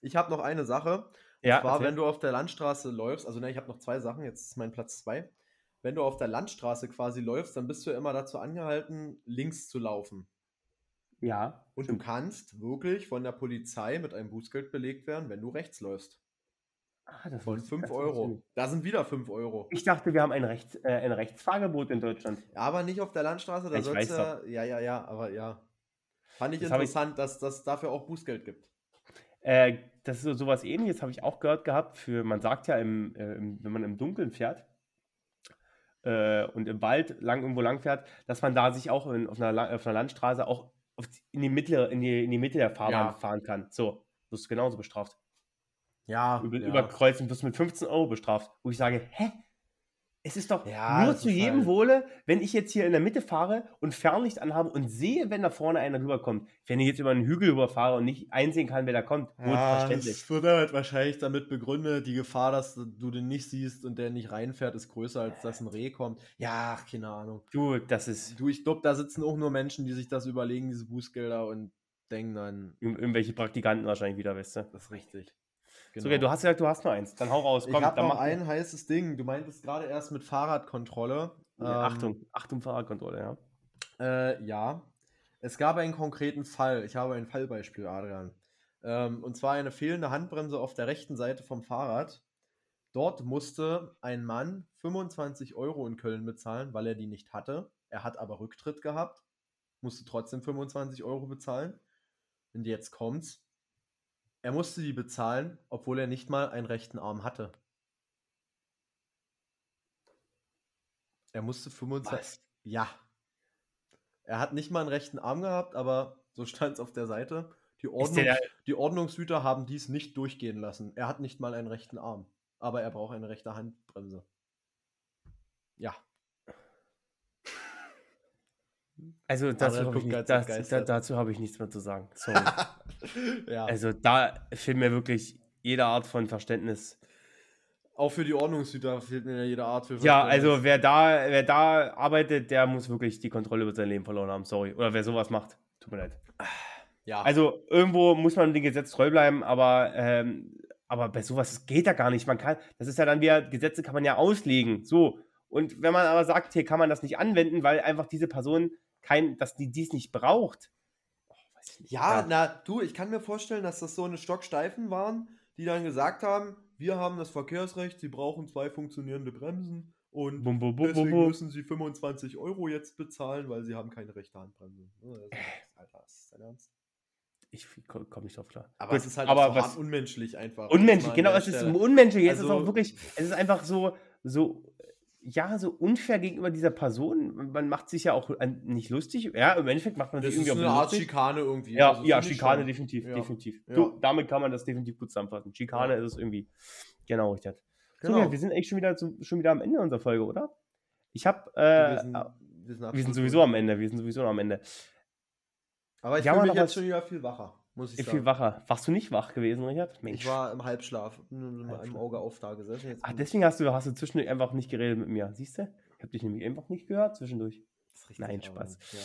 ich habe noch eine Sache. Ja, Und zwar, erzähl. wenn du auf der Landstraße läufst, also ne, ich habe noch zwei Sachen, jetzt ist mein Platz zwei. Wenn du auf der Landstraße quasi läufst, dann bist du ja immer dazu angehalten, links zu laufen. ja. Und stimmt. du kannst wirklich von der Polizei mit einem Bußgeld belegt werden, wenn du rechts läufst. Ah, das Von wusste- 5 das wusste ich Euro. Da sind wieder 5 Euro. Ich dachte, wir haben ein, Rechts, äh, ein Rechtsfahrgebot in Deutschland. Aber nicht auf der Landstraße, da Ich soll's weiß ja. Ja, ja, ja, aber ja. Fand ich Das hab ich- interessant, dass das dafür auch Bußgeld gibt. Äh, das ist so sowas ähnliches, habe ich auch gehört gehabt. Für, man sagt ja, im, äh, im, wenn man im Dunkeln fährt äh, und im Wald lang irgendwo lang fährt, dass man da sich auch in, auf, einer, auf einer Landstraße auch in, die Mitte, in, die, in die Mitte der Fahrbahn Ja. fahren kann. So, wirst du genauso bestraft. Ja, Über, ja. Überkreuzen wirst du mit 15 Euro bestraft. Wo ich sage, hä? Es ist doch Ja, nur das zu jedem halt- Wohle, wenn ich jetzt hier in der Mitte fahre und Fernlicht anhabe und sehe, wenn da vorne einer rüberkommt. Wenn ich jetzt über einen Hügel rüberfahre und nicht einsehen kann, wer da kommt. Gut, Ja, verständlich. es wird halt wahrscheinlich damit begründet, die Gefahr, dass du den nicht siehst und der nicht reinfährt, ist größer, als dass ein Reh kommt. Ja, keine Ahnung. Du, das ist Du, ich glaube, da sitzen auch nur Menschen, die sich das überlegen, diese Bußgelder und denken dann, Ir- irgendwelche Praktikanten wahrscheinlich wieder, weißt du. das ist richtig. So, ja, du hast gesagt, du hast nur eins. Dann hau raus. ich Komm, habe dann noch ein heißes Ding. Du meintest gerade erst mit Fahrradkontrolle. Ähm, Achtung, Achtung, Fahrradkontrolle, ja. Äh, ja. Es gab einen konkreten Fall. Ich habe ein Fallbeispiel, Adrian. Ähm, und zwar eine fehlende Handbremse auf der rechten Seite vom Fahrrad. Dort musste ein Mann 25 Euro in Köln bezahlen, weil er die nicht hatte. Er hat aber Rücktritt gehabt, musste trotzdem 25 Euro bezahlen. Und jetzt kommt's. Er musste die bezahlen, obwohl er nicht mal einen rechten Arm hatte. Er musste 25. Was? Ja. Er hat nicht mal einen rechten Arm gehabt, aber so stand es auf der Seite. Die, Ist Ordnungs der, die Ordnungshüter haben dies nicht durchgehen lassen. Er hat nicht mal einen rechten Arm, aber er braucht eine rechte Handbremse. Ja. Also dazu Adrian habe ich, nicht- das, da, dazu hab ich nichts mehr zu sagen. Sorry. ja. also da fehlt mir wirklich jede Art von Verständnis. Auch für die Ordnungshüter fehlt mir jede Art für Ja, also wer da, wer da arbeitet, der muss wirklich die Kontrolle über sein Leben verloren haben. Sorry. Oder wer sowas macht. Tut mir leid. ja. Also irgendwo muss man dem Gesetz treu bleiben, aber, ähm, aber bei sowas geht ja gar nicht. Man kann, das ist ja dann wieder, Gesetze kann man ja auslegen. So. Und wenn man aber sagt, hier kann man das nicht anwenden, weil einfach diese Person kein, dass die dies nicht braucht. Oh, nicht. Ja, na, du, ich kann mir vorstellen, dass das so eine Stocksteifen waren, die dann gesagt haben, wir haben das Verkehrsrecht, sie brauchen zwei funktionierende Bremsen und Bum, bum, bum, deswegen müssen sie 25 Euro jetzt bezahlen, weil sie haben keine rechte Handbremse. Ja, das ist- Alter, ist dein Ernst? Ich komme komm nicht drauf klar. Aber Gut, es ist halt aber was, unmenschlich einfach. unmenschlich, genau, es ist unmenschlich. Es ist Also- auch wirklich, es ist einfach so, so, ja, so unfair gegenüber dieser Person. Man macht sich ja auch an- nicht lustig. Ja, im Endeffekt macht man Das sich ist irgendwie eine auch Art lustig. Schikane irgendwie. Ja, Also ja, Schikane definitiv, Ja. definitiv. Ja. Du, damit kann man das definitiv gut zusammenfassen. Schikane ist es irgendwie. Genau, richtig. So, Genau. ja, wir sind eigentlich schon wieder, zu, schon wieder am Ende unserer Folge, oder? Ich habe, wir, äh, sind, wir, sind wir sind absolut sowieso am Ende, wir sind sowieso am Ende. Aber ich Wir haben fühle mich jetzt was- schon wieder viel wacher, muss ich Viel sagen. wacher. Warst du nicht wach gewesen, Richard? Ich war im Halbschlaf, mit einem Halbschlaf. Auge auf da gesessen. Ach, bin- deswegen hast du, hast du zwischendurch einfach nicht geredet mit mir. Siehst du? Ich habe dich nämlich einfach nicht gehört zwischendurch. Das ist richtig, Nein, Spaß. Ja.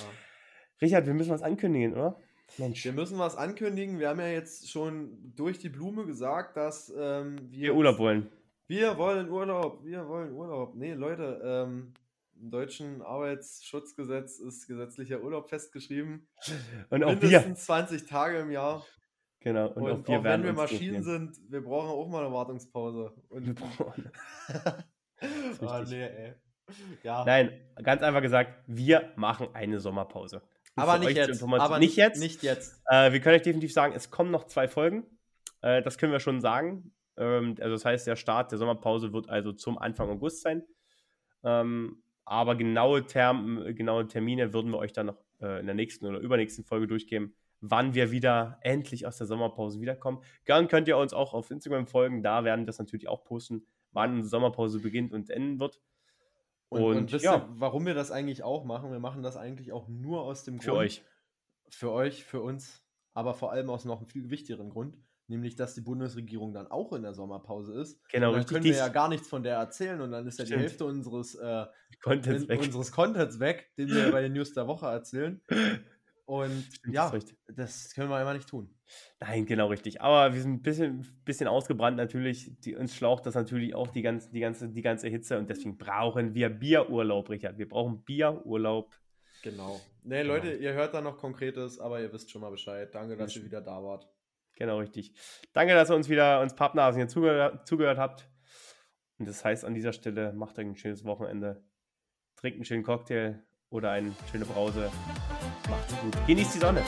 Richard, wir müssen was ankündigen, oder? Mensch, Wir müssen was ankündigen. Wir haben ja jetzt schon durch die Blume gesagt, dass ähm, wir. wir Urlaub wollen. Wir wollen Urlaub. Wir wollen Urlaub. Nee, Leute, ähm, im deutschen Arbeitsschutzgesetz ist gesetzlicher Urlaub festgeschrieben. Und auch wir. Mindestens 20 Tage im Jahr. Genau. Und, Und, auch wir auch werden wenn wir Maschinen sind, wir brauchen auch mal eine Wartungspause. Wir Und brauchen- ah, nee, ey. Ja. Nein, ganz einfach gesagt, wir machen eine Sommerpause. Aber nicht jetzt. Aber nicht jetzt. Nicht jetzt. Äh, wir können euch definitiv sagen, es kommen noch zwei Folgen. Äh, das können wir schon sagen. Ähm, also das heißt, der Start der Sommerpause wird also zum Anfang August sein. Ähm, aber genaue, Term, genaue Termine würden wir euch dann noch äh, in der nächsten oder übernächsten Folge durchgeben, wann wir wieder endlich aus der Sommerpause wiederkommen. Gern könnt ihr uns auch auf Instagram folgen. Da werden wir das natürlich auch posten, wann unsere Sommerpause beginnt und enden wird. Und, Und, und wisst ja, ihr, warum wir das eigentlich auch machen? Wir machen das eigentlich auch nur aus dem für Grund, euch. Für euch, für uns. aber vor allem aus noch einem viel wichtigeren Grund, nämlich dass die Bundesregierung dann auch in der Sommerpause ist. Genau, Und dann richtig. können wir ja gar nichts von der erzählen und dann ist ja die. Hälfte unseres, äh, Contents in, weg. unseres Contents weg, den wir bei den News der Woche erzählen. Und Stimmt, ja, richtig. das können wir immer nicht tun. Nein, genau richtig. Aber wir sind ein bisschen, bisschen ausgebrannt natürlich. Die, uns schlaucht das natürlich auch die ganze, die, ganze, die ganze Hitze und deswegen brauchen wir Bierurlaub, Richard. Wir brauchen Bierurlaub. Genau. Nee, Genau. Leute, ihr hört da noch Konkretes, aber ihr wisst schon mal Bescheid. Danke, dass ihr wieder da wart. Genau richtig. Danke, dass ihr uns wieder, uns Pappnasen hier zugehört, zugehört habt. Und das heißt an dieser Stelle, macht euch ein schönes Wochenende. Trinkt einen schönen Cocktail oder eine schöne Brause. Macht's gut. Genießt die Sonne.